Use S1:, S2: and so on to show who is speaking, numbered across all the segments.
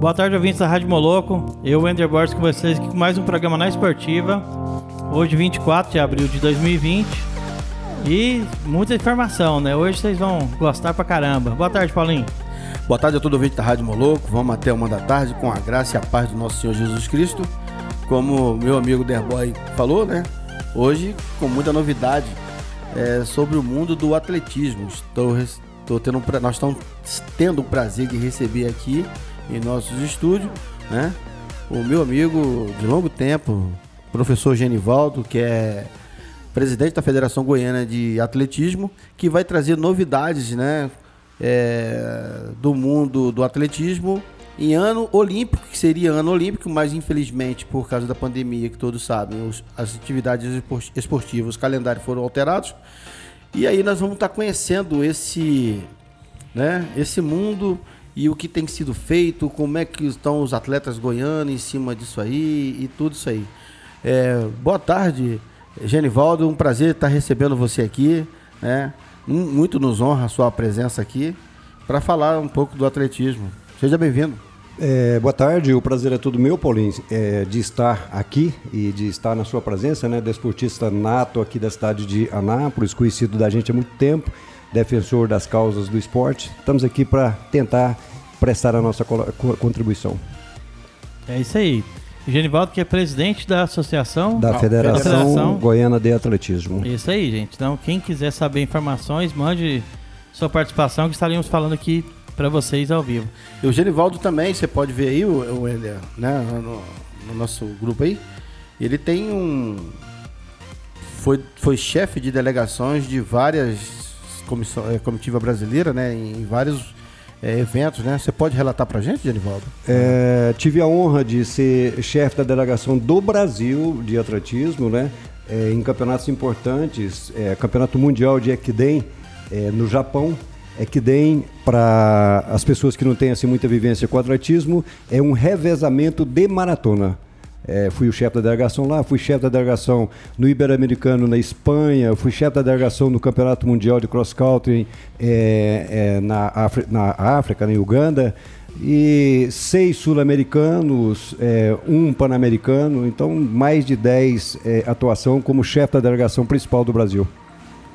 S1: Boa tarde, ouvintes da Rádio Moloco. Eu, Ender Borges, com vocês aqui com mais um programa na Esportiva. Hoje, 24 de abril de 2020. E muita informação, né? Hoje vocês vão gostar pra caramba. Boa tarde, Paulinho.
S2: Boa tarde a todo ouvinte da Rádio Moloco. Vamos até uma da tarde com a graça e a paz do nosso Senhor Jesus Cristo. Como meu amigo Derboy falou, né? Hoje com muita novidade é, sobre o mundo do atletismo. Estou, estou tendo, nós estamos tendo o prazer de receber aqui em nossos estúdios, né? O meu amigo de longo tempo, professor Genivaldo, que é presidente da Federação Goiana de Atletismo, que vai trazer novidades, né? É, do mundo do atletismo em ano olímpico, que seria ano olímpico, mas infelizmente por causa da pandemia, que todos sabem, os, as atividades esportivas, os calendários foram alterados. E aí nós vamos estar conhecendo esse, né, esse mundo e o que tem sido feito, como é que estão os atletas goianos em cima disso aí e tudo isso aí. É, boa tarde, Genivaldo, um prazer estar recebendo você aqui, né? Muito nos honra a sua presença aqui para falar um pouco do atletismo. Seja bem-vindo.
S3: É, boa tarde, o prazer é todo meu, Paulinho, é, de estar aqui e de estar na sua presença, né? Desportista nato aqui da cidade de Anápolis, conhecido da gente há muito tempo defensor das causas do esporte. Estamos aqui para tentar prestar a nossa contribuição.
S1: É isso aí. Genivaldo, que é presidente da associação
S3: da Federação, Federação, Goiana de Atletismo.
S1: Isso aí, gente. Então, quem quiser saber informações, mande sua participação que estaremos falando aqui para vocês ao vivo.
S2: E o Genivaldo também, você pode ver aí o, o né, no, no nosso grupo aí. Ele tem um foi, foi chefe de delegações de várias comissão, é, comitiva brasileira, né, em vários é, eventos, né? Você pode relatar para gente, Genivaldo?
S3: É, tive a honra de ser chefe da delegação do Brasil de atletismo, né? É, em campeonatos importantes, é, Campeonato Mundial de Ekiden é, no Japão. Ekiden, para as pessoas que não têm assim, muita vivência com atletismo, é um revezamento de maratona. É, fui o chefe da delegação lá, fui chefe da delegação no Ibero-Americano na Espanha, fui chefe da delegação no Campeonato Mundial de Cross Country é, é, na, Afri na África, na Uganda, e seis sul-americanos, é, um pan-americano, então mais de dez é, atuação como chefe da delegação principal do Brasil.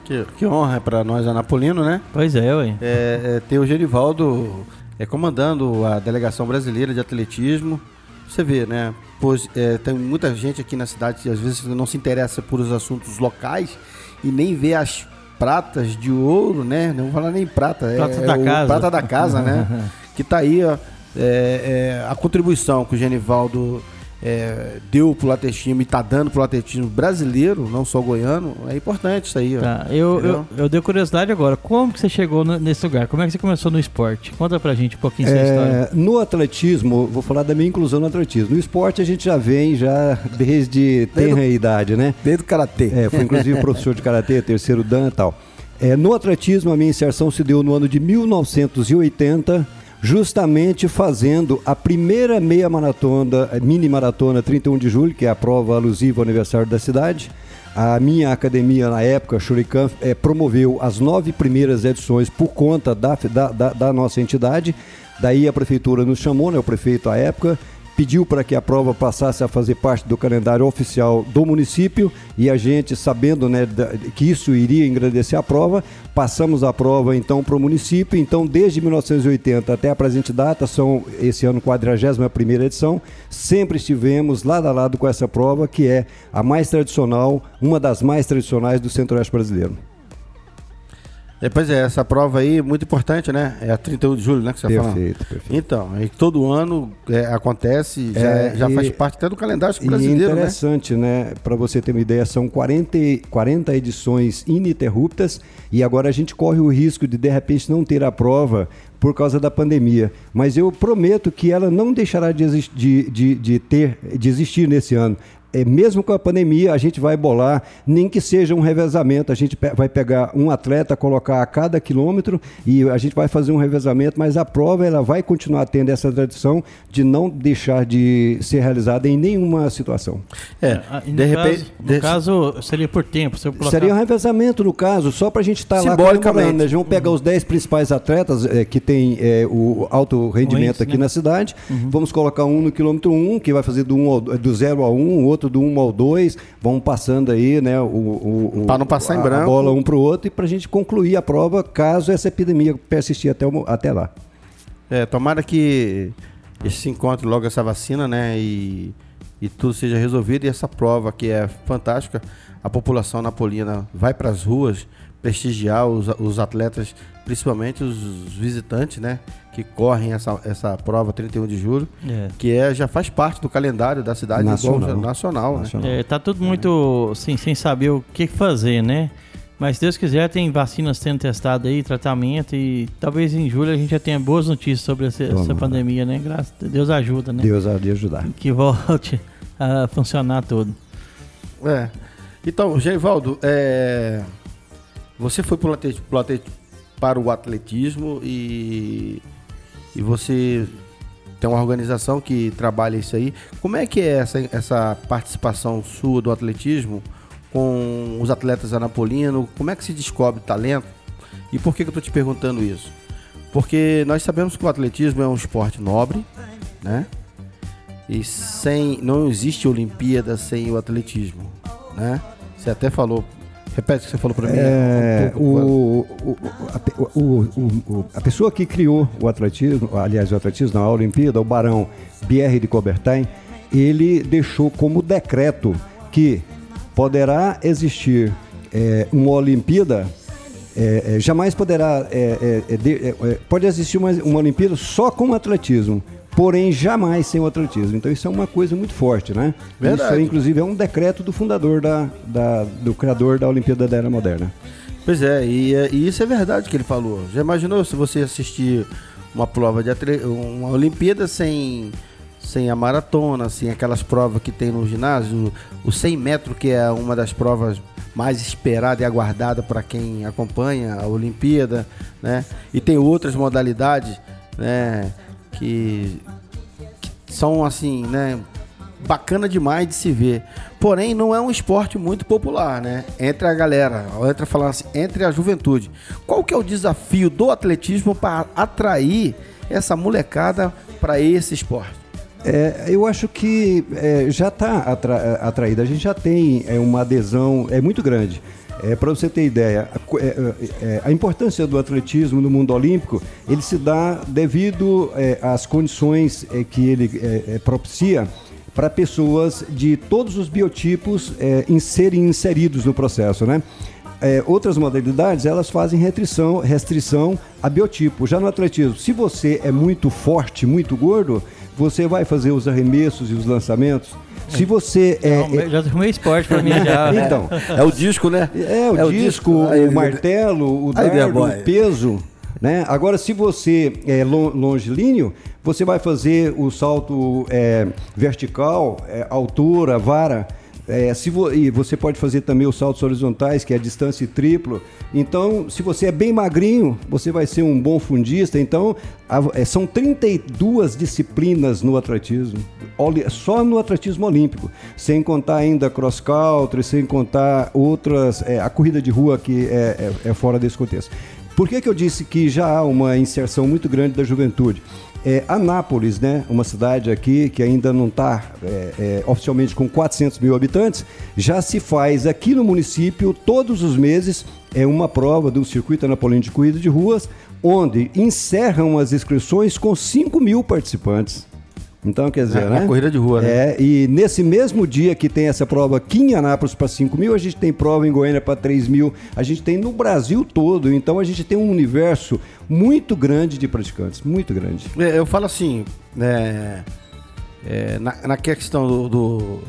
S2: Que, que honra para nós, Anapolino, né?
S1: Pois é, ué.
S2: É, é, ter o Gerivaldo é, comandando a delegação brasileira de atletismo. Você vê, né? Pois, é, tem muita gente aqui na cidade que às vezes não se interessa por os assuntos locais e nem vê as pratas de ouro, né? Não vou falar nem prata,
S1: prata é, da casa.
S2: prata da casa, né? que tá aí ó, é, é, a contribuição que o Genivaldo é, deu pro atletismo e está dando pro atletismo brasileiro, não só goiano, é importante isso aí.
S1: Tá, eu, eu, eu dei curiosidade agora. Como que você chegou nesse lugar? Como é que você começou no esporte? Conta pra gente um pouquinho é, história.
S3: No atletismo, vou falar da minha inclusão no atletismo. No esporte a gente já vem já desde tenra idade, né?
S2: Desde o karatê.
S3: É, fui inclusive professor de karatê, terceiro dan e tal. É, no atletismo, a minha inserção se deu no ano de 1980 justamente fazendo a primeira meia maratona, eh, mini maratona 31 de julho, que é a prova alusiva ao aniversário da cidade. A minha academia, na época, Shurikan, é, promoveu as nove primeiras edições por conta da, da, da, da nossa entidade. Daí a prefeitura nos chamou, né, o prefeito à época, pediu para que a prova passasse a fazer parte do calendário oficial do município e a gente, sabendo né, que isso iria engrandecer a prova, passamos a prova então para o município. Então, desde 1980 até a presente data, são esse ano 41 edição, sempre estivemos lado a lado com essa prova, que é a mais tradicional, uma das mais tradicionais do Centro-Oeste brasileiro.
S2: É, pois é, essa prova aí é muito importante, né? É a 31 de julho, né? Que você
S3: perfeito, fala. perfeito.
S2: Então, aí todo ano é, acontece, já, é, já e, faz parte até do calendário brasileiro,
S3: e interessante, né? né? Para você ter uma ideia, são 40, 40 edições ininterruptas e agora a gente corre o risco de, de repente, não ter a prova por causa da pandemia. Mas eu prometo que ela não deixará de, de, de, de ter, de existir nesse ano é, mesmo com a pandemia, a gente vai bolar, nem que seja um revezamento, a gente vai pegar um atleta, colocar a cada quilômetro e a gente vai fazer um revezamento, mas a prova ela vai continuar tendo essa tradição de não deixar de ser realizada em nenhuma situação.
S1: É, ah, de repente. Caso, no de... caso, seria por tempo. Se
S3: colocar... Seria um revezamento, no caso, só para a gente estar tá lá comemorando. Né? Vamos pegar uhum. os 10 principais atletas é, que tem é, o alto rendimento aqui né? na cidade, uhum. vamos colocar um no quilômetro 1, um, que vai fazer do, um ao, do 0 ao 1, um, outro do 1 um ao 2, vamos passando aí, né? O, o,
S2: para não passar a, em branco. A
S3: bola um para o outro e para a gente concluir a prova, caso essa epidemia persistir até, até lá.
S2: É, tomara que esse encontre logo essa vacina, né? E, e tudo seja resolvido. E essa prova que é fantástica, a população napolina vai para as ruas prestigiar os, os atletas, principalmente os visitantes, né? Que correm essa, essa prova 31 de julho, é. que é, já faz parte do calendário da cidade
S3: nacional.
S2: nacional,
S1: nacional. Né? É, tá tudo muito assim, sem saber o que fazer, né? Mas se Deus quiser, tem vacinas sendo testadas aí, tratamento, e talvez em julho a gente já tenha boas notícias sobre essa, essa pandemia, né? Graças a Deus ajuda, né?
S3: Deus há de ajudar.
S1: Que volte a funcionar tudo.
S2: É. Então, Genivaldo, é... você foi pro atleti... Pro para o atletismo e... e você tem uma organização que trabalha isso aí. Como é que é essa, essa participação sua do atletismo? com os atletas anapolinos? Como é que se descobre talento? E por que, que eu estou te perguntando isso? Porque nós sabemos que o atletismo é um esporte nobre, né? E sem não existe Olimpíada sem o atletismo, né? Você até falou Repete o que você falou para mim.
S3: É, um o, o, a, o, a, pessoa que criou o atletismo, aliás, o atletismo na Olimpíada, o Barão Pierre de Coubertin, ele deixou como decreto que poderá existir é, uma Olimpíada, é, é jamais poderá. É, é, de, pode existir uma, uma Olimpíada só com atletismo porém jamais sem o atletismo. Então isso é uma coisa muito forte, né? Verdade. Isso, inclusive, é um decreto do fundador da, da, do criador da Olimpíada da Era Moderna.
S2: Pois é, e, e, isso é verdade que ele falou. Já imaginou se você assistir uma prova de uma Olimpíada sem sem a maratona, sem aquelas provas que tem no ginásio, o 100 metros, que é uma das provas mais esperada e aguardada para quem acompanha a Olimpíada, né? E tem outras modalidades, né? Que, que são assim, né? Bacana demais de se ver. Porém, não é um esporte muito popular, né? Entre a galera, entre falando assim, entre a juventude. Qual que é o desafio do atletismo para atrair essa molecada para esse esporte?
S3: É, eu acho que é, já está atra, atraída. A gente já tem é, uma adesão é muito grande. É, Para você ter ideia, a, é, é, a, importância do atletismo no mundo olímpico, ele se dá devido é, às condições que ele propicia para pessoas de todos os biotipos em serem inseridos no processo, né? É, outras modalidades elas fazem restrição, restrição a biotipo. Já no atletismo, se você é muito forte, muito gordo, você vai fazer os arremessos e os lançamentos. Se você é. Não,
S1: é já arrumei esporte pra mim já.
S2: então. É o disco, né?
S3: É o, é disco, o, disco, o martelo, o dardo, o peso. Né? Agora, se você é longilíneo, você vai fazer o salto é, vertical, é, altura, vara. É, se vo, e você pode fazer também os saltos horizontais, que é a distância triplo. Então, se você é bem magrinho, você vai ser um bom fundista. Então, a, é, são 32 disciplinas no atletismo, só no atletismo olímpico, sem contar ainda cross country, sem contar outras, é, a corrida de rua que é, é, é fora desse contexto. Por que, que eu disse que já há uma inserção muito grande da juventude? É, Anápolis, né, uma cidade aqui que ainda não está é, é, oficialmente com 400 mil habitantes, já se faz aqui no município todos os meses é uma prova do Circuito Anapolino de Corrida de Ruas, onde encerram as inscrições com 5 mil participantes. Então, quer dizer, é, né?
S2: É corrida de rua, né?
S3: É, e nesse mesmo dia que tem essa prova aqui em Anápolis para 5 mil, a gente tem prova em Goiânia para 3 mil, a gente tem no Brasil todo. Então, a gente tem um universo muito grande de praticantes, muito grande.
S2: É, eu falo assim, né, é, na, na questão do, do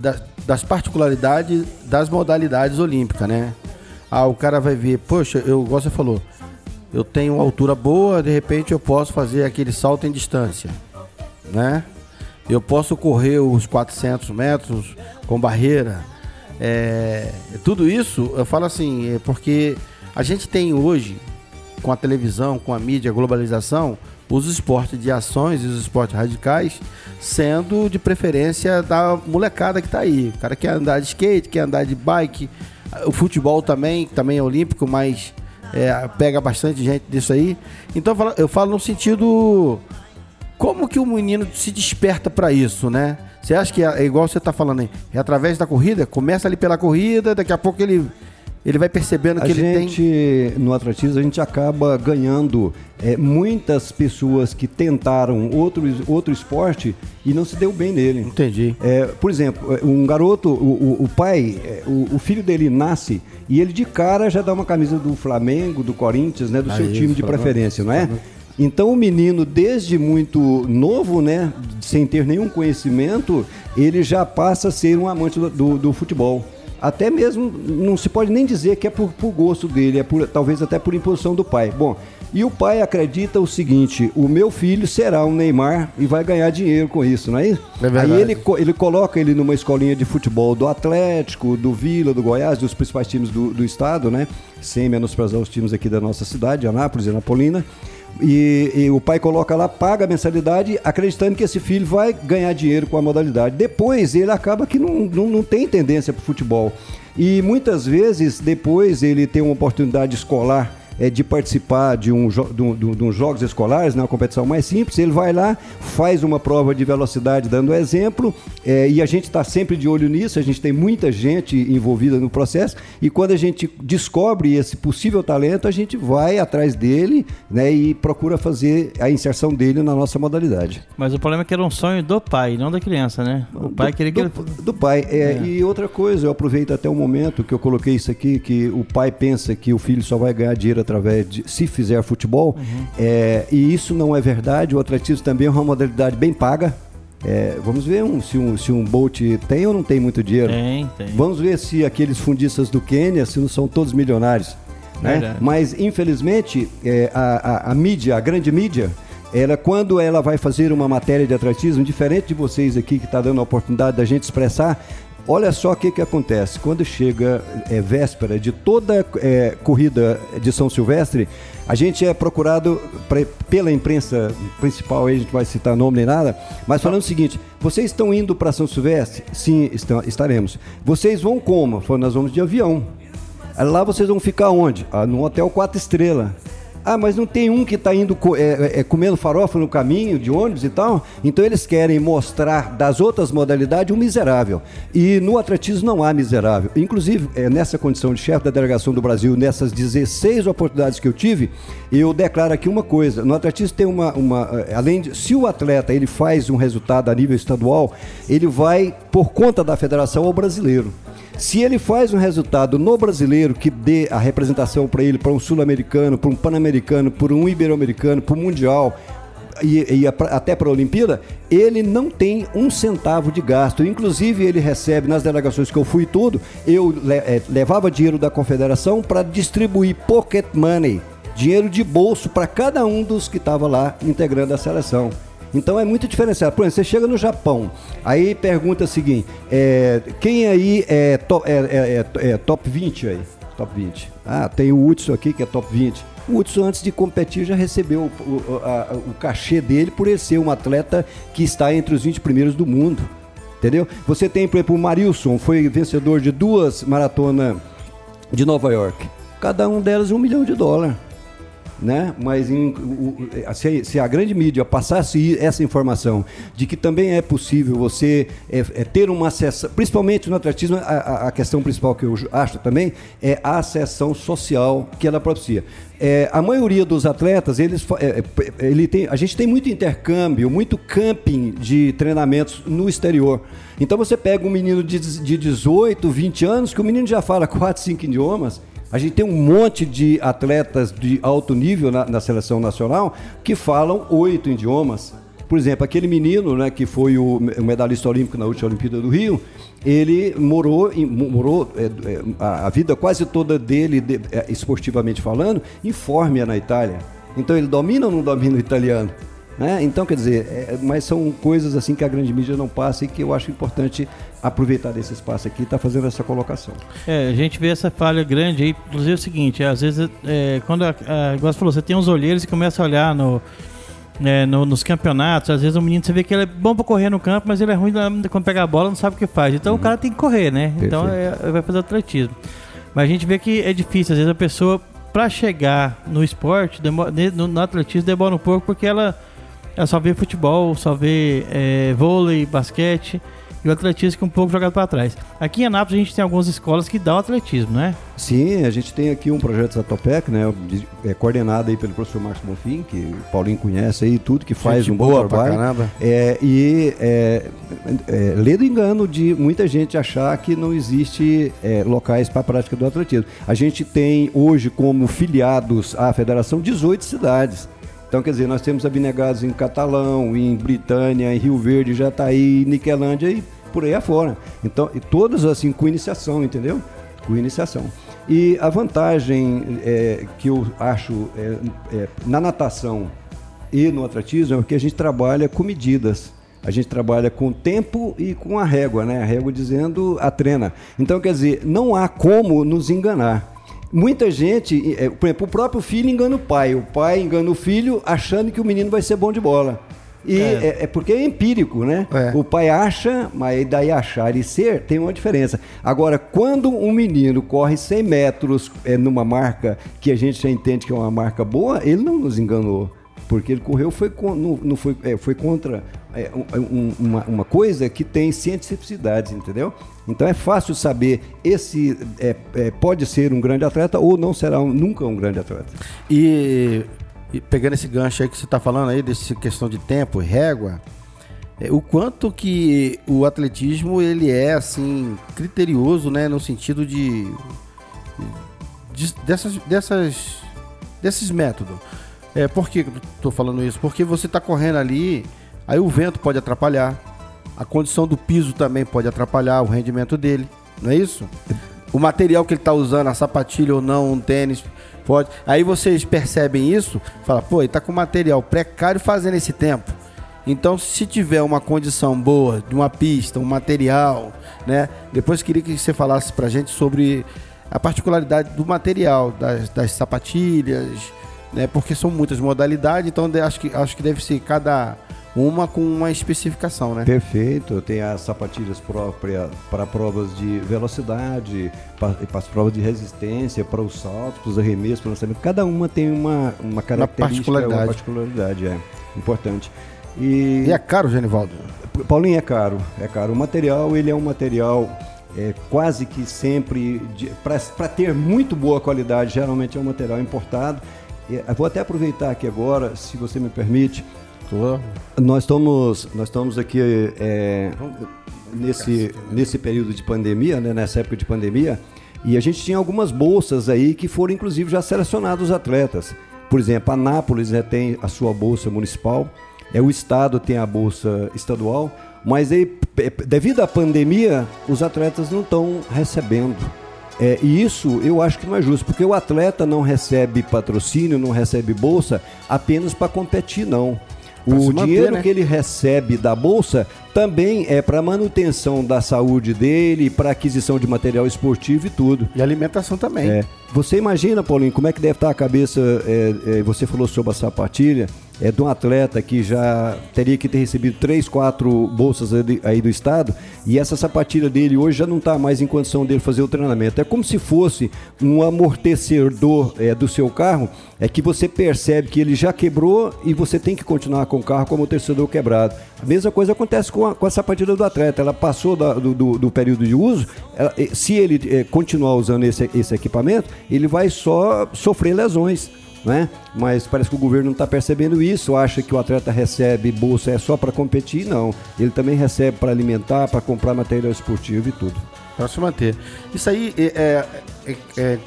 S2: da, das particularidades das modalidades olímpicas, né? Ah, o cara vai ver, poxa, eu, igual você falou, eu tenho uma altura boa, de repente eu posso fazer aquele salto em distância né? eu posso correr os 400 metros com barreira. É, tudo isso, eu falo assim, é porque a gente tem hoje, com a televisão, com a mídia, a globalização, os esportes de ações e os esportes radicais sendo de preferência da molecada que está aí. O cara quer andar de skate, quer andar de bike, o futebol também, também é olímpico, mas é, pega bastante gente disso aí. Então eu falo, eu falo no sentido como que o menino se desperta para isso, né? Você acha que é, é igual você está falando aí, é através da corrida? Começa ali pela corrida, daqui a pouco ele ele vai percebendo que
S3: a
S2: ele
S3: gente,
S2: tem.
S3: No atletismo, a gente acaba ganhando é, muitas pessoas que tentaram outro, outro esporte e não se deu bem nele.
S2: Entendi.
S3: É, por exemplo, é, um garoto, o, o, o pai, é, o, o, filho dele nasce e ele de cara já dá uma camisa do Flamengo, do Corinthians, né, do seu time de preferência, não é? Então o menino, desde muito novo, né, sem ter nenhum conhecimento, ele já passa a ser um amante do, do, do futebol até mesmo não se pode nem dizer que é por, por gosto dele, é por, talvez até por imposição do pai. Bom, e o pai acredita o seguinte: o meu filho será um Neymar e vai ganhar dinheiro com isso, não é isso? É Aí ele, ele coloca ele numa escolinha de futebol do Atlético, do Vila, do Goiás, dos principais times do, do estado, né? Sem menosprezar os times aqui da nossa cidade, Anápolis e Anapolina. E, e, o pai coloca lá, paga a mensalidade, acreditando que esse filho vai ganhar dinheiro com a modalidade. Depois ele acaba que não, não, não tem tendência para o futebol. E muitas vezes, depois ele tem uma oportunidade escolar é, de participar de um, de, um, de um jogos escolares, né, uma competição mais simples, ele vai lá, faz uma prova de velocidade dando exemplo, é, e a gente está sempre de olho nisso, a gente tem muita gente envolvida no processo, e quando a gente descobre esse possível talento, a gente vai atrás dele né, e procura fazer a inserção dele na nossa modalidade.
S1: Mas o problema é que era um sonho do pai, não da criança, né? O pai
S3: do,
S1: queria que
S3: do, ele... do pai. É, é. E outra coisa, eu aproveito até o momento que eu coloquei isso aqui, que o pai pensa que o filho só vai ganhar dinheiro através de se fizer futebol. Uhum. É, e isso não é verdade. O atletismo também é uma modalidade bem paga. É, vamos ver um, se, um, se um Bolt tem ou não tem muito dinheiro.
S1: Tem, tem.
S3: Vamos ver se aqueles fundistas do Quênia, se não são todos milionários. Né? Mas, infelizmente, é, a, a, a mídia, a grande mídia, ela quando ela vai fazer uma matéria de atletismo, diferente de vocês aqui que está dando a oportunidade da gente expressar, Olha só o que, que acontece. Quando chega é, véspera de toda é, corrida de São Silvestre, a gente é procurado pra, pela imprensa principal, aí a gente vai citar nome nem nada, mas falando o seguinte: vocês estão indo para São Silvestre? Sim, estão, estaremos. Vocês vão como? Falando, nós vamos de avião. Lá vocês vão ficar onde? Ah, no hotel quatro estrelas. Ah, mas não tem um que está indo é, é, é, comendo farofa no caminho de ônibus e tal? Então eles querem mostrar das outras modalidades um miserável. E no atletismo não há miserável. Inclusive, é, nessa condição de chefe da delegação do Brasil, nessas 16 oportunidades que eu tive, eu declaro aqui uma coisa. No atletismo tem uma. uma é, além de. Se o atleta ele faz um resultado a nível estadual, ele vai, por conta da federação, ao brasileiro. Se ele faz um resultado no brasileiro que dê a representação para ele, para um sul-americano, para um pan-americano, para um ibero-americano, para o mundial, e, e, até para a Olimpíada, ele não tem um centavo de gasto. Inclusive, ele recebe nas delegações que eu fui tudo, eu é, levava dinheiro da confederação para distribuir pocket money, dinheiro de bolso para cada um dos que estava lá integrando a seleção. Então é muito diferenciado. Por exemplo, você chega no Japão, aí pergunta o seguinte: é, quem aí é, to, é, é, é, é top 20 aí? Top 20. Ah, tem o Hudson aqui que é top 20. O Hudson, antes de competir, já recebeu o, o, a, o cachê dele por ele ser um atleta que está entre os 20 primeiros do mundo. Entendeu? Você tem, por exemplo, o Marilson, foi vencedor de duas maratonas de Nova York. Cada um delas um milhão de dólares né? Mas em, o, se, se, a grande mídia passasse essa informação de que também é possível você é, é ter uma acessão, principalmente no atletismo, a, a, questão principal que eu acho também é a acessão social que ela propicia. É, a maioria dos atletas, eles, é, é, ele tem, a gente tem muito intercâmbio, muito camping de treinamentos no exterior. Então você pega um menino de, de 18, 20 anos, que o menino já fala 4, 5 idiomas, a gente tem um monte de atletas de alto nível na, na seleção nacional que falam oito idiomas. Por exemplo, aquele menino né, que foi o medalhista olímpico na última Olimpíada do Rio, ele morou, morou é, é, a vida quase toda dele, de, é, esportivamente falando, em Fórmia, na Itália. Então ele domina ou não domina o italiano? Né? Então, quer dizer, é, mas são coisas assim que a grande mídia não passa e que eu acho importante aproveitar desse espaço aqui e estar tá fazendo essa colocação.
S1: É, a gente vê essa falha grande aí, inclusive é o seguinte, às vezes, é, quando, a, a, igual você falou, você tem uns olheiros e começa a olhar no, é, no, nos campeonatos, às vezes o menino, você vê que ele é bom para correr no campo, mas ele é ruim quando pega a bola, não sabe o que faz. Então uhum. o cara tem que correr, né? Perfeito. Então é, vai fazer atletismo. Mas a gente vê que é difícil, às vezes a pessoa, para chegar no esporte, demora, no, no atletismo, demora um pouco porque ela ela só vê futebol, só vê é, vôlei, basquete e o atletismo um pouco jogado para trás. Aqui em Anápolis a gente tem algumas escolas que dão atletismo, né?
S3: Sim, a gente tem aqui um projeto Satopec, né, é coordenado aí pelo professor Marcos Bonfim, que o Paulinho conhece aí tudo, que faz gente um boa bom trabalho. É, e é, é, lê do engano de muita gente achar que não existe é, locais para a prática do atletismo. A gente tem hoje como filiados à federação 18 cidades. Então, quer dizer, nós temos abnegados em Catalão, em Britânia, em Rio Verde, Jataí, Niquelândia e por aí afora. Então, e todas assim com iniciação, entendeu? Com iniciação. E a vantagem é, que eu acho é, é, na natação e no atletismo é que a gente trabalha com medidas. A gente trabalha com tempo e com a régua, né? A régua dizendo a trena. Então, quer dizer, não há como nos enganar. Muita gente, é, por exemplo, o próprio filho engana o pai, o pai engana o filho achando que o menino vai ser bom de bola. E é, é, é porque é empírico, né? É. O pai acha, mas daí achar e ser tem uma diferença. Agora, quando um menino corre 100 metros é, numa marca que a gente já entende que é uma marca boa, ele não nos enganou. Porque ele correu foi, não, não foi, é, foi contra uma, uma coisa que tem cientificidade, entendeu? Então é fácil saber esse é, é, pode ser um grande atleta ou não será um, nunca um grande atleta.
S2: E, e, pegando esse gancho aí que você está falando aí, dessa questão de tempo, régua, é, o quanto que o atletismo ele é assim criterioso, né, no sentido de, de dessas, dessas desses métodos. É, por que estou falando isso? Porque você está correndo ali, aí o vento pode atrapalhar, a condição do piso também pode atrapalhar o rendimento dele, não é isso? O material que ele está usando, a sapatilha ou não, um tênis, pode. Aí vocês percebem isso, fala, pô, ele está com material precário fazendo esse tempo. Então, se tiver uma condição boa de uma pista, um material, né? Depois queria que você falasse pra gente sobre a particularidade do material, das, das sapatilhas, né? Porque são muitas modalidades, então acho que, acho que deve ser cada uma com uma especificação, né?
S3: Perfeito. Tem as sapatilhas próprias para provas de velocidade, para, para as provas de resistência, para os saltos, para os arremessos, para o lançamento. Cada uma tem uma, uma característica, uma particularidade. Uma particularidade, é importante.
S2: E, e é caro, Genivaldo?
S3: Paulinho, é caro. É caro. O material, ele é um material é, quase que sempre, para ter muito boa qualidade, geralmente é um material importado. Eu vou até aproveitar aqui agora, se você me permite, nós estamos, nós estamos aqui é, nesse, nesse período de pandemia, né, nessa época de pandemia, e a gente tinha algumas bolsas aí que foram inclusive já selecionados os atletas. Por exemplo, a Nápoles né, tem a sua bolsa municipal, é o estado tem a bolsa estadual, mas aí, devido à pandemia, os atletas não estão recebendo. É, e isso eu acho que não é justo, porque o atleta não recebe patrocínio, não recebe bolsa apenas para competir, não. O manter, dinheiro né? que ele recebe da bolsa também é para manutenção da saúde dele, para aquisição de material esportivo e tudo.
S2: E alimentação também.
S3: É. Você imagina, Paulinho, como é que deve estar a cabeça? É, é, você falou sobre a sapatilha é, de um atleta que já teria que ter recebido três, quatro bolsas aí do estado e essa sapatilha dele hoje já não está mais em condição dele fazer o treinamento. É como se fosse um amortecedor é, do seu carro, é que você percebe que ele já quebrou e você tem que continuar com o carro com o amortecedor quebrado. A mesma coisa acontece com a, com a sapatilha do atleta. Ela passou da, do, do, do, período de uso, ela, se ele é, continuar usando esse, esse equipamento, ele vai só sofrer lesões né? Mas parece que o governo não está percebendo isso, acha que o atleta recebe bolsa é só para competir, não. Ele também recebe para alimentar, para comprar material esportivo e tudo.
S2: Para se manter. Isso aí é, é, é,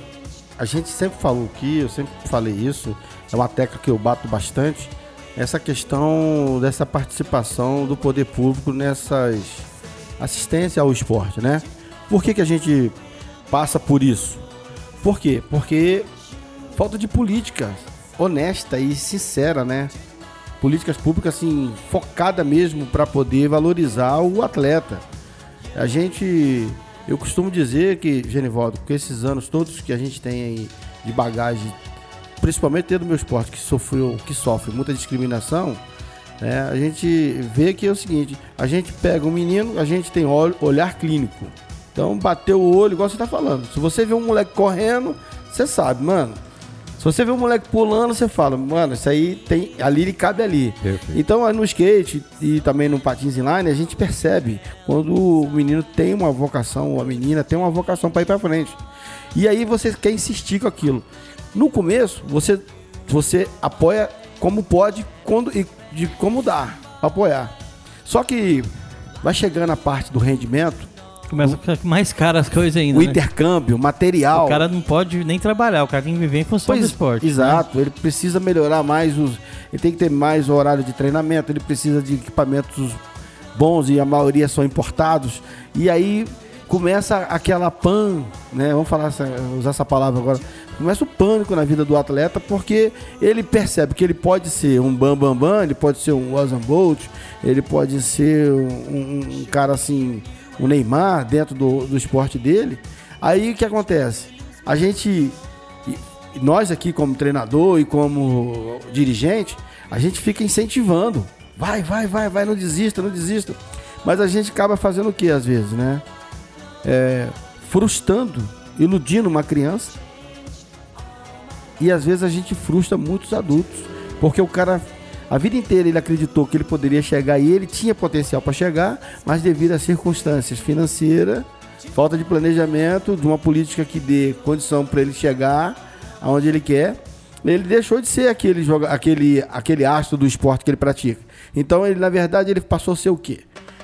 S2: a gente sempre falou aqui, eu sempre falei isso, é uma técnica que eu bato bastante, essa questão dessa participação do poder público nessas assistência ao esporte, né? Por que, que a gente passa por isso? Por quê? Porque falta de política honesta e sincera, né? políticas públicas assim focada mesmo para poder valorizar o atleta. A gente, eu costumo dizer que, Genivaldo, com esses anos todos que a gente tem aí de bagagem, principalmente dentro do meu esporte que sofreu, que sofre muita discriminação, né, a gente vê que é o seguinte: a gente pega um menino, a gente tem olhar clínico. Então, bateu o olho, igual você está falando. Se você vê um moleque correndo, você sabe, mano se você vê um moleque pulando, você fala, mano, isso aí tem. Ali ele cabe ali. Perfeito. Então no skate e também no patins inline, a gente percebe quando o menino tem uma vocação, ou a menina tem uma vocação para ir para frente. E aí você quer insistir com aquilo. No começo, você, você apoia como pode quando, e de como dá, apoiar. Só que vai chegando a parte do rendimento,
S1: Começa a ficar mais caro as coisas ainda.
S2: O né? intercâmbio, material.
S1: O cara não pode nem trabalhar, o cara tem que viver em função pois, do esporte.
S2: Né? Exato, né? ele precisa melhorar mais os. Ele tem que ter mais horário de treinamento, ele precisa de equipamentos bons e a maioria são importados. E aí começa aquela pan, né? Vamos falar usar essa palavra agora. Começa o pânico na vida do atleta porque ele percebe que ele pode ser um bam bam bam, ele pode ser um Usain Bolt, ele pode ser um, um cara assim o Neymar dentro do, do esporte dele. Aí o que acontece? A gente, nós aqui como treinador e como dirigente, a gente fica incentivando. Vai, vai, vai, vai, não desista, não desista. Mas a gente acaba fazendo o que às vezes, né? É, frustrando, iludindo uma criança. E às vezes a gente frustra muitos adultos. Porque o cara a vida inteira ele acreditou que ele poderia chegar e ele tinha potencial para chegar, mas devido às circunstâncias financeiras, falta de planejamento, de uma política que dê condição para ele chegar aonde ele quer, ele deixou de ser aquele, joga, aquele, aquele astro do esporte que ele pratica. Então, ele, na verdade, ele passou a ser o quê?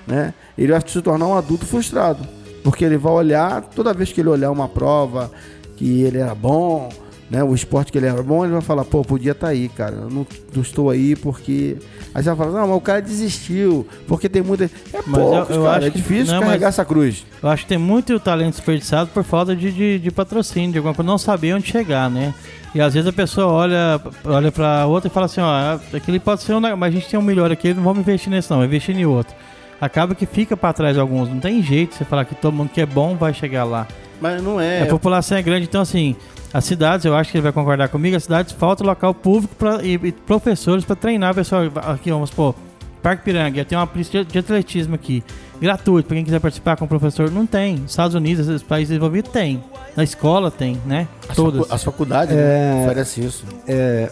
S2: Né? Ele vai se tornar um adulto frustrado. Porque ele vai olhar, toda vez que ele olhar uma prova que ele era bom, né, o esporte que ele era bom, ele vai falar, pô, podia estar tá aí, cara. Eu não, não, estou aí porque. Aí você vai falar, não, mas o cara desistiu, porque tem muita. É mas poucos, eu, eu cara, acho é difícil não, carregar essa cruz.
S1: Eu acho que tem muito talento desperdiçado por falta de, de, de patrocínio, de alguma coisa, não saber onde chegar, né? E às vezes a pessoa olha, olha pra outra e fala assim, ó, aquele pode ser um mas a gente tem um melhor aqui, não vamos investir nesse não, investir em outro. Acaba que fica para trás alguns, não tem jeito você falar que todo mundo que é bom vai chegar lá.
S2: Mas não é.
S1: A população é grande, então assim, as cidades, eu acho que ele vai concordar comigo, as cidades falta local público pra, e, e professores para treinar pessoal. Aqui, vamos pôr, Parque Piranga, tem uma pista de atletismo aqui, gratuito, para quem quiser participar com o professor. Não tem. Estados Unidos, esses países desenvolvidos, tem. Na escola tem, né?
S2: As Todas. Facu as faculdades né, é, né, oferecem isso.
S3: É,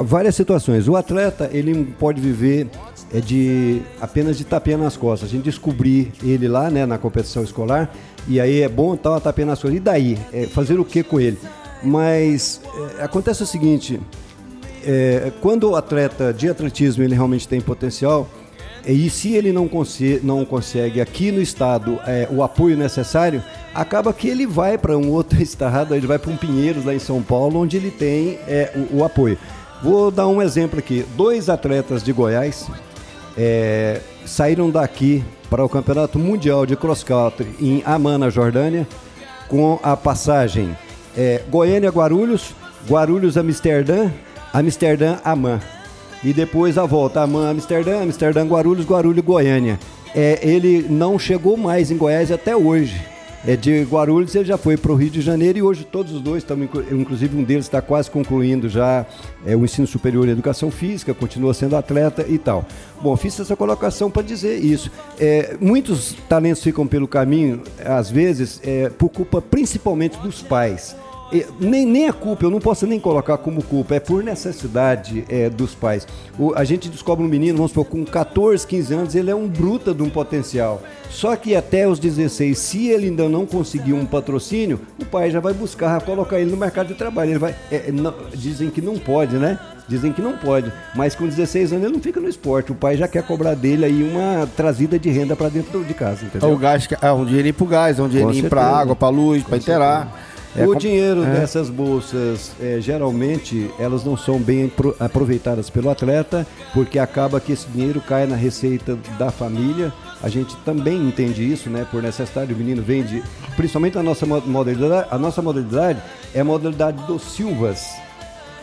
S3: várias situações. O atleta, ele pode viver é de apenas de tapinha nas costas. A gente descobrir ele lá, né, na competição escolar, e aí é bom tal, a tapinha nas costas. E daí? É fazer o que com ele? Mas é, acontece o seguinte, é, quando o atleta de atletismo ele realmente tem potencial, e se ele não, não consegue aqui no estado é, o apoio necessário, acaba que ele vai para um outro estado, ele vai para um Pinheiros lá em São Paulo, onde ele tem é, o, o apoio. Vou dar um exemplo aqui. Dois atletas de Goiás, é, saíram daqui para o Campeonato Mundial de Cross Country em Amana, Jordânia, com a passagem é, Goiânia-Guarulhos, Guarulhos-Amsterdã, Amsterdã-Amã. E depois a volta, Amã-Amsterdã, Amsterdã-Guarulhos, Guarulhos-Goiânia. É, ele não chegou mais em Goiás até hoje é, de Guarulhos, ele já foi para o Rio de Janeiro e hoje todos os dois estão, inclusive um deles está quase concluindo já é, o ensino superior em educação física, continua sendo atleta e tal. Bom, fiz essa colocação para dizer isso. É, muitos talentos ficam pelo caminho, às vezes, é, por culpa principalmente dos pais nem, nem a culpa, eu não posso nem colocar como culpa, é por necessidade é, dos pais. O, a gente descobre um menino, vamos supor, com 14, 15 anos, ele é um bruta de um potencial. Só que até os 16, se ele ainda não conseguir um patrocínio, o pai já vai buscar colocar ele no mercado de trabalho. Ele vai, é, não, dizem que não pode, né? Dizem que não pode, mas com 16 anos ele não fica no esporte. O pai já quer cobrar dele aí uma trazida de renda para dentro de casa, entendeu?
S2: É o gás, é um dinheirinho pro gás, é um dinheirinho para água, para luz, para inteirar.
S3: É, o dinheiro é. dessas bolsas, é, geralmente, elas não são bem aproveitadas pelo atleta, porque acaba que esse dinheiro cai na receita da família. A gente também entende isso, né? Por necessidade, o menino vende, principalmente a nossa modalidade, a nossa modalidade é a modalidade dos Silvas.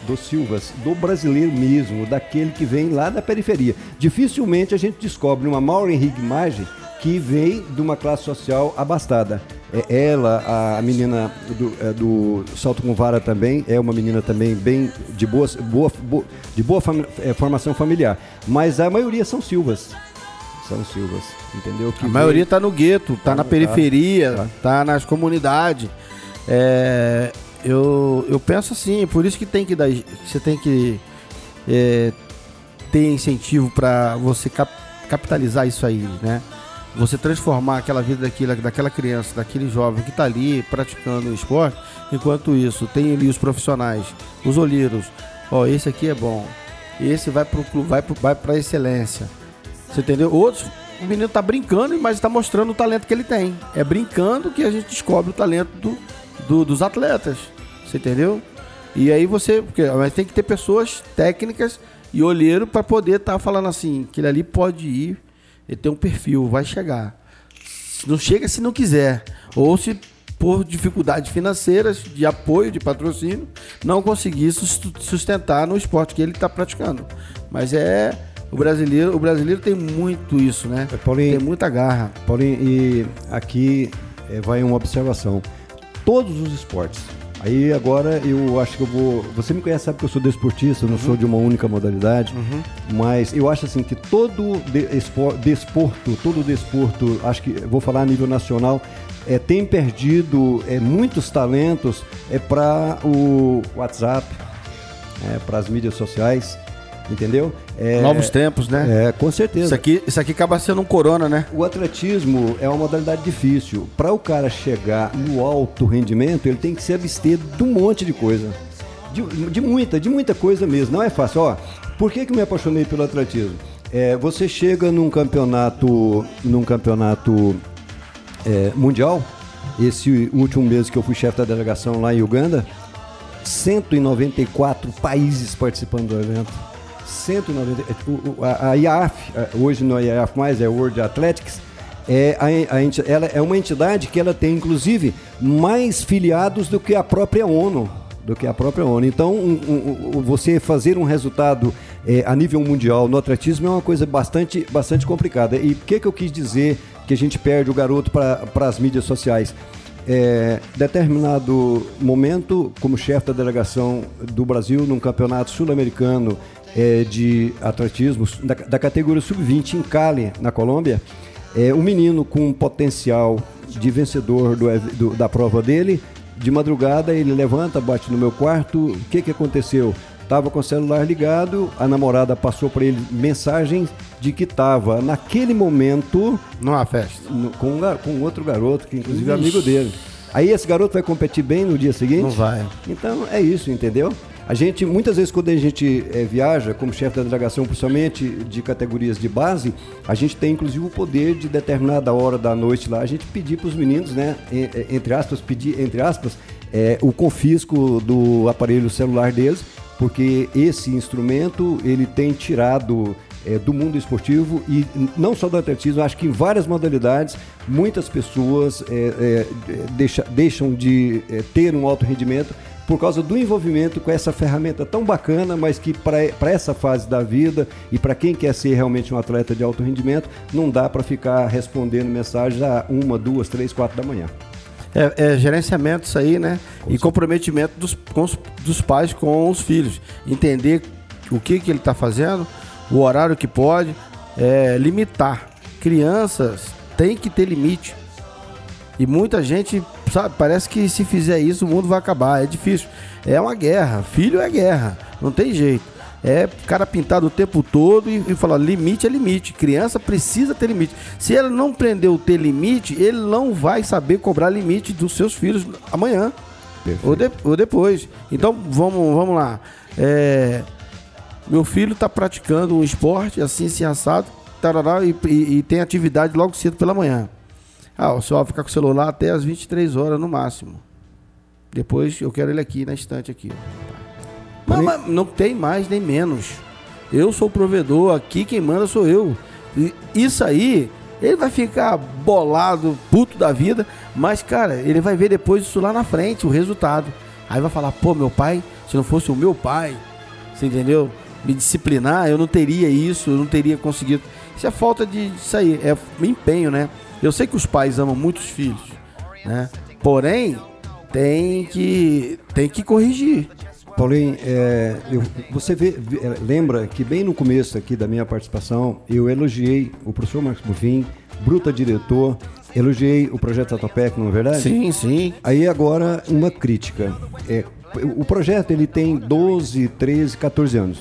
S3: dos Silvas, do brasileiro mesmo, daquele que vem lá da periferia. Dificilmente a gente descobre uma Maureen Henrique Maggi que vem de uma classe social abastada. É ela, a menina do, é, do salto com vara também, é uma menina também bem de boa, boa, boa de boa fam, é, formação familiar. Mas a maioria são Silvas. São Silvas, entendeu?
S2: Que a maioria está no gueto, está tá na periferia, está tá nas comunidades. É, eu, eu penso assim, por isso que tem que dar, você tem que é, ter incentivo para você cap, capitalizar isso aí, né? Você transformar aquela vida daquela, daquela criança, daquele jovem que está ali praticando o esporte, enquanto isso tem ali os profissionais, os olheiros, ó, esse aqui é bom, esse vai para o clube, vai, vai para excelência. Você entendeu? Outros, o menino está brincando, mas está mostrando o talento que ele tem. É brincando que a gente descobre o talento do, do, dos atletas. Você entendeu? E aí você. Porque, mas tem que ter pessoas técnicas e olheiro para poder estar tá falando assim, que ele ali pode ir, ele tem um perfil, vai chegar. Não chega se não quiser. Ou se por dificuldades financeiras, de apoio, de patrocínio, não conseguir sustentar no esporte que ele está praticando. Mas é o brasileiro, o brasileiro tem muito isso, né?
S3: Paulinho,
S2: tem muita garra.
S3: Paulinho, e aqui é, vai uma observação todos os esportes. Aí agora eu acho que eu vou. Você me conhece, sabe que eu sou desportista, eu não uhum. sou de uma única modalidade, uhum. mas eu acho assim que todo desporto, todo desporto, acho que vou falar a nível nacional, é, tem perdido é, muitos talentos é, para o WhatsApp, é, para as mídias sociais entendeu?
S2: É, Novos tempos, né?
S3: É, com certeza.
S2: Isso aqui, isso aqui acaba sendo um corona, né?
S3: O atletismo é uma modalidade difícil. Para o cara chegar no alto rendimento, ele tem que se abster de um monte de coisa. De, de muita, de muita coisa mesmo. Não é fácil. Ó, por que, que me apaixonei pelo atletismo? É, você chega num campeonato, num campeonato é, mundial, esse último mês que eu fui chefe da delegação lá em Uganda, 194 países participando do evento. 190. A, a IAF, hoje não é IAF mais, é World Athletics, é, a, a, ela é uma entidade que ela tem, inclusive, mais filiados do que a própria ONU. Do que a própria ONU. Então, um, um, você fazer um resultado é, a nível mundial no atletismo é uma coisa bastante, bastante complicada. E o que, que eu quis dizer que a gente perde o garoto para as mídias sociais? É, determinado momento, como chefe da delegação do Brasil num campeonato sul-americano é, de atletismo da, da categoria sub-20 em Cali, na Colômbia, é, um menino com potencial de vencedor do, do, da prova dele, de madrugada ele levanta, bate no meu quarto, o que, que aconteceu? Estava com o celular ligado, a namorada passou para ele mensagens de que estava naquele momento
S2: numa festa
S3: no, com, com outro garoto que inclusive é amigo dele. Aí esse garoto vai competir bem no dia seguinte? Não
S2: vai.
S3: Então é isso, entendeu? A gente, muitas vezes, quando a gente é, viaja, como chefe da delegação, principalmente de categorias de base, a gente tem inclusive o poder de determinada hora da noite lá, a gente pedir para os meninos, né, entre aspas, pedir, entre aspas, é, o confisco do aparelho celular deles, porque esse instrumento ele tem tirado é, do mundo esportivo e não só do atletismo, acho que em várias modalidades muitas pessoas é, é, deixa, deixam de ter um alto rendimento por causa do envolvimento com essa ferramenta tão bacana, mas que para essa fase da vida e para quem quer ser realmente um atleta de alto rendimento, não dá para ficar respondendo mensagens a uma, duas, três, quatro da manhã.
S2: É, é, gerenciamento isso aí, né? Com e comprometimento dos, os, dos pais com os filhos. Entender o que, que ele está fazendo, o horário que pode, é, limitar. Crianças têm que ter limite. E muita gente sabe, parece que se fizer isso o mundo vai acabar. É difícil. É uma guerra. Filho é guerra. Não tem jeito. É cara pintado o tempo todo e, e falar limite é limite. Criança precisa ter limite. Se ele não aprendeu a ter limite, ele não vai saber cobrar limite dos seus filhos amanhã ou, de, ou, depois. Então vamos, vamos lá. É, meu filho está praticando um esporte assim, assim assado, tarará, e, e, e tem atividade logo cedo pela manhã. Ah, o senhor vai ficar com o celular até as 23 horas no máximo. Depois eu quero ele aqui na estante aqui. Mas, mas não tem mais nem menos. Eu sou o provedor, aqui quem manda sou eu. E isso aí, ele vai ficar bolado, puto da vida, mas cara, ele vai ver depois isso lá na frente, o resultado. Aí vai falar, pô, meu pai se não fosse o meu pai, você entendeu? Me disciplinar, eu não teria isso, eu não teria conseguido. Isso é falta de sair, é empenho, né? Eu sei que os pais amam muitos filhos, né? Porém, tem que tem que corrigir.
S3: Paulinho, é, eu, você vê, é, lembra que bem no começo aqui da minha participação, eu elogiei o professor Marcos Bufim, bruta diretor, elogiei o projeto Atopec, não é verdade?
S2: Sim, sim.
S3: Aí agora uma crítica. É, o projeto ele tem 12, 13, 14 anos.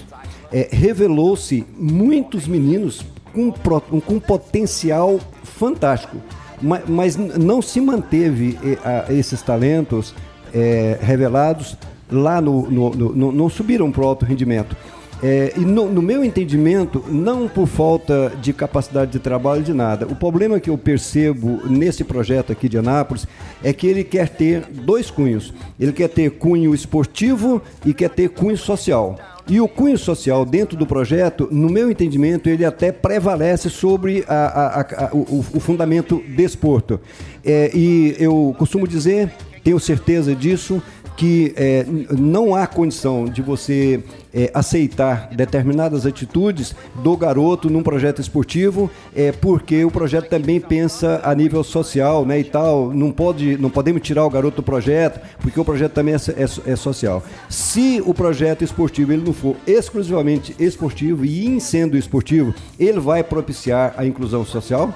S3: É, Revelou-se muitos meninos com, com potencial fantástico, mas, mas não se manteve é, esses talentos é, revelados lá no, no, no, não subiram para o alto rendimento. É, e no, no, meu entendimento, não por falta de capacidade de trabalho de nada. O problema que eu percebo nesse projeto aqui de Anápolis é que ele quer ter dois cunhos. Ele quer ter cunho esportivo e quer ter cunho social. E o cunho social dentro do projeto, no meu entendimento, ele até prevalece sobre a, a, a, o, o, fundamento desporto. É, e eu costumo dizer, tenho certeza disso, que é, não há condição de você é, aceitar determinadas atitudes do garoto num projeto esportivo, é, porque o projeto também pensa a nível social, né, e tal. Não pode, não podemos tirar o garoto do projeto, porque o projeto também é, é, é social. Se o projeto esportivo ele não for exclusivamente esportivo e em sendo esportivo, ele vai propiciar a inclusão social.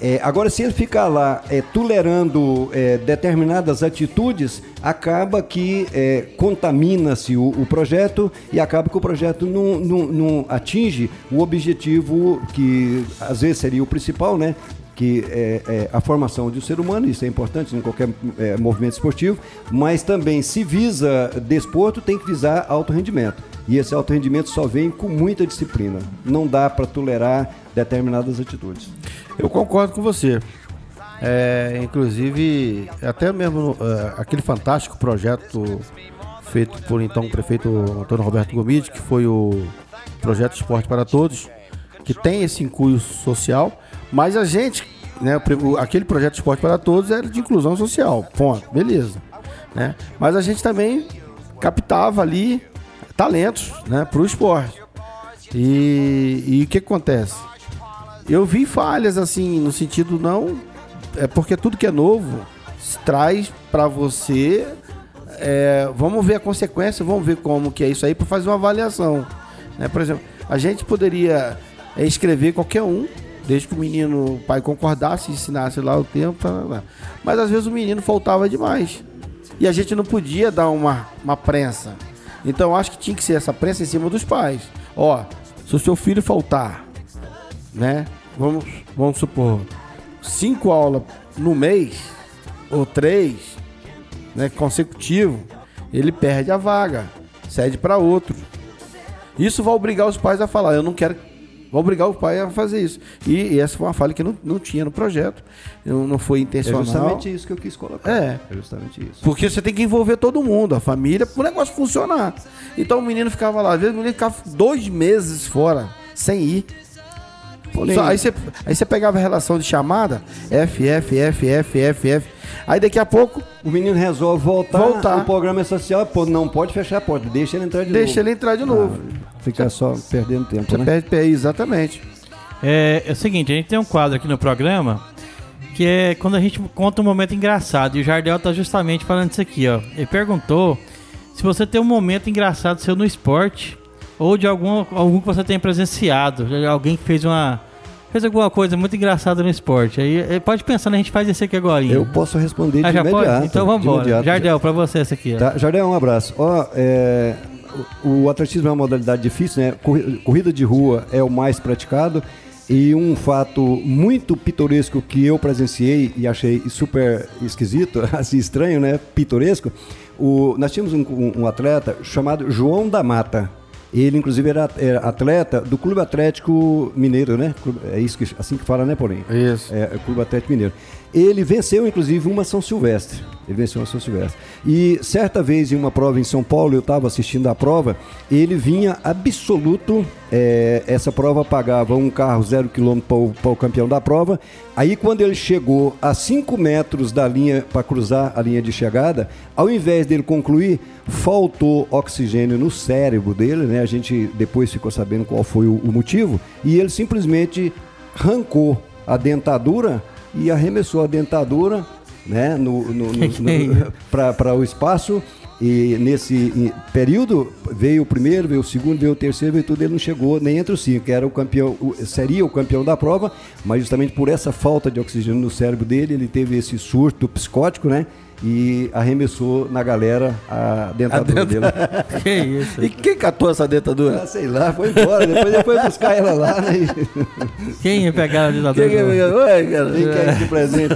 S3: É, agora, se ele ficar lá é, tolerando é, determinadas atitudes, acaba que é, contamina-se o, o, projeto e acaba que o projeto não, não, não, atinge o objetivo que às vezes seria o principal, né? que é, é, a formação de um ser humano, isso é importante em qualquer é, movimento esportivo, mas também se visa desporto, tem que visar alto rendimento. E esse alto rendimento só vem com muita disciplina. Não dá para tolerar determinadas atitudes.
S2: Eu concordo com você. É, inclusive, até mesmo é, aquele fantástico projeto feito por então o prefeito Antônio Roberto Gomide, que foi o projeto Esporte para Todos, que tem esse incluo social, mas a gente, né, aquele projeto Esporte para Todos era de inclusão social, ponto, beleza. Né? Mas a gente também captava ali talentos né, para o esporte. E, e o que acontece? Eu vi falhas assim, no sentido não. É porque tudo que é novo traz para você. É, vamos ver a consequência, vamos ver como que é isso aí para fazer uma avaliação. Né? Por exemplo, a gente poderia escrever qualquer um, desde que o menino, o pai concordasse, ensinasse lá o tempo. Tá, tá, tá. Mas às vezes o menino faltava demais. E a gente não podia dar uma, uma prensa. Então acho que tinha que ser essa prensa em cima dos pais. Ó, se o seu filho faltar, né? Vamos, vamos supor, cinco aulas no mês, ou três, né, consecutivo, ele perde a vaga, cede para outro. Isso vai obrigar os pais a falar, eu não quero Vai obrigar o pai a fazer isso. E, e, essa foi uma falha que não, não tinha no projeto. Não, não foi intencional. É
S3: justamente isso que eu quis colocar.
S2: É. é justamente isso. Porque você tem que envolver todo mundo, a família, para o negócio funcionar. Então o menino ficava lá, às vezes o menino ficava dois meses fora, sem ir. Só, aí, você, aí você pegava a relação de chamada, F, F, F, F, F, F. Aí daqui a pouco.
S3: O menino resolve voltar. voltar. O programa é social, pô, não pode fechar a porta, deixa ele entrar de
S2: deixa novo. Deixa ele entrar de novo.
S3: Ah, fica só perdendo tempo. Você
S2: né? perde pé, exatamente.
S1: É, é o seguinte, a gente tem um quadro aqui no programa que é quando a gente conta um momento engraçado. E o Jardel tá justamente falando isso aqui, ó. Ele perguntou se você tem um momento engraçado seu no esporte ou de algum, algum que você tenha presenciado, alguém que fez uma fez alguma coisa muito engraçada no esporte. Aí pode pensar, né? a gente faz isso aqui agora.
S3: Eu posso responder ah, de imediato. Pode?
S1: Então vamos embora. Jardel, para você essa aqui.
S3: Tá, Jardel, um abraço. Ó, é, o, atletismo é uma modalidade difícil, né? Corrida de rua é o mais praticado. E um fato muito pitoresco que eu presenciei e achei super esquisito, assim estranho, né? Pitoresco. O, nós tínhamos um, um atleta chamado João da Mata. Ele, inclusive, era, atleta do Clube Atlético Mineiro, né? É isso que, assim que fala, né, Paulinho?
S2: Isso.
S3: É, é Clube Atlético Mineiro. Ele venceu, inclusive, uma São Silvestre. Ele venceu uma São Silvestre. E certa vez, em uma prova em São Paulo, eu estava assistindo a prova, ele vinha absoluto. É, essa prova pagava um carro zero quilômetro para o campeão da prova. Aí, quando ele chegou a 5 metros da linha para cruzar a linha de chegada, ao invés dele concluir, faltou oxigênio no cérebro dele, né? A gente depois ficou sabendo qual foi o, o motivo. E ele simplesmente arrancou a dentadura e arremessou a dentadura né, no, no, no, para o espaço. E nesse período veio o primeiro, veio o segundo, veio o terceiro, veio tudo, ele não chegou nem entre os cinco, era o campeão, seria o campeão da prova, mas justamente por essa falta de oxigênio no cérebro dele, ele teve esse surto psicótico, né? E arremessou na galera a dentadura a dele.
S2: que isso? E quem catou essa dentadura?
S3: Ah, sei lá, foi embora. Depois ele foi buscar ela lá. Né?
S1: Quem ia pegar a dentadura?
S3: Quem, ia... Ué, cara, quem quer de presente?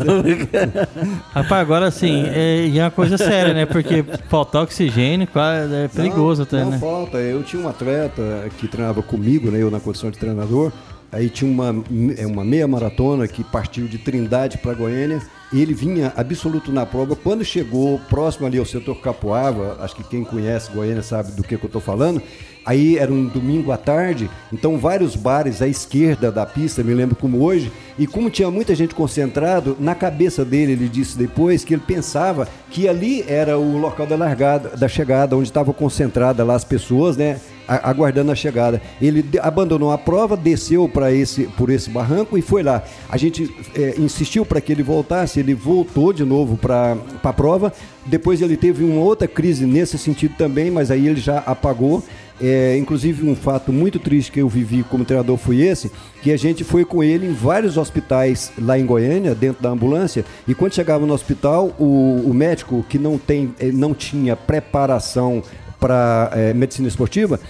S1: Rapaz, agora assim, é, é uma coisa séria, né? Porque faltar oxigênio é perigoso
S3: não,
S1: até,
S3: não
S1: né?
S3: Não falta. Eu tinha um atleta que treinava comigo, né? Eu na condição de treinador. Aí tinha uma, é, uma meia maratona que partiu de Trindade para Goiânia ele vinha absoluto na prova. Quando chegou próximo ali ao setor Capoava, acho que quem conhece Goiânia sabe do que, que eu estou falando. Aí era um domingo à tarde, então vários bares à esquerda da pista, me lembro como hoje, e como tinha muita gente concentrado, na cabeça dele, ele disse depois que ele pensava que ali era o local da largada, da chegada, onde estavam concentradas lá as pessoas, né? Aguardando a chegada. Ele abandonou a prova, desceu para esse por esse barranco e foi lá. A gente é, insistiu para que ele voltasse, ele voltou de novo para a prova. Depois ele teve uma outra crise nesse sentido também, mas aí ele já apagou. É, inclusive um fato muito triste que eu vivi como treinador foi esse, que a gente foi com ele em vários hospitais lá em Goiânia, dentro da ambulância, e quando chegava no hospital, o, o médico que não, tem, eh, não tinha preparação para é, medicina esportiva,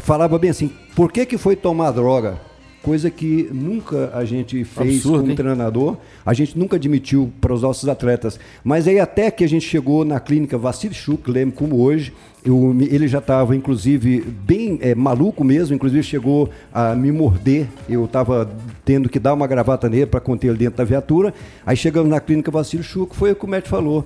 S3: falava bem assim, por que, que foi tomar droga? Coisa que nunca a gente fez Absurdo, como hein? treinador, a gente nunca admitiu para os nossos atletas. Mas aí até que a gente chegou na clínica Vassili Chuk, lembro como hoje, eu, ele já estava, inclusive, bem é, maluco mesmo, inclusive chegou a me morder. Eu estava tendo que dar uma gravata nele para conter ele dentro da viatura. Aí chegamos na clínica Vassili Chuk, foi o que o médico falou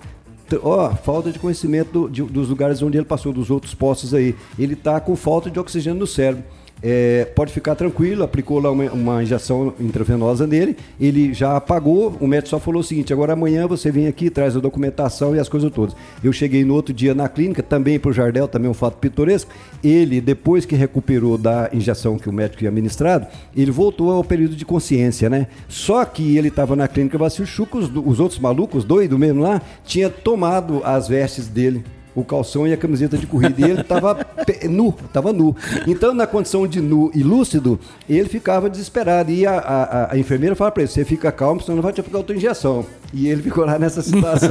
S3: ó, falta de conhecimento do, de, dos lugares onde ele passou, dos outros postos aí. Ele está com falta de oxigênio no cérebro. É, pode ficar tranquilo, aplicou lá uma, uma, injeção intravenosa nele, ele já apagou, o médico só falou o seguinte, agora amanhã você vem aqui, traz a documentação e as coisas todas. Eu cheguei no outro dia na clínica, também para o Jardel, também um fato pitoresco, ele, depois que recuperou da injeção que o médico tinha administrado, ele voltou ao período de consciência, né? Só que ele estava na clínica Vacil Chuco, os, os outros malucos, doido mesmo lá, tinha tomado as vestes dele o calção e a camiseta de corrida. E ele estava nu, estava nu. Então, na condição de nu e lúcido, ele ficava desesperado. E a, a, a enfermeira fala para ele: você fica calmo, senão não vai te aplicar outra injeção. E ele ficou lá nessa situação.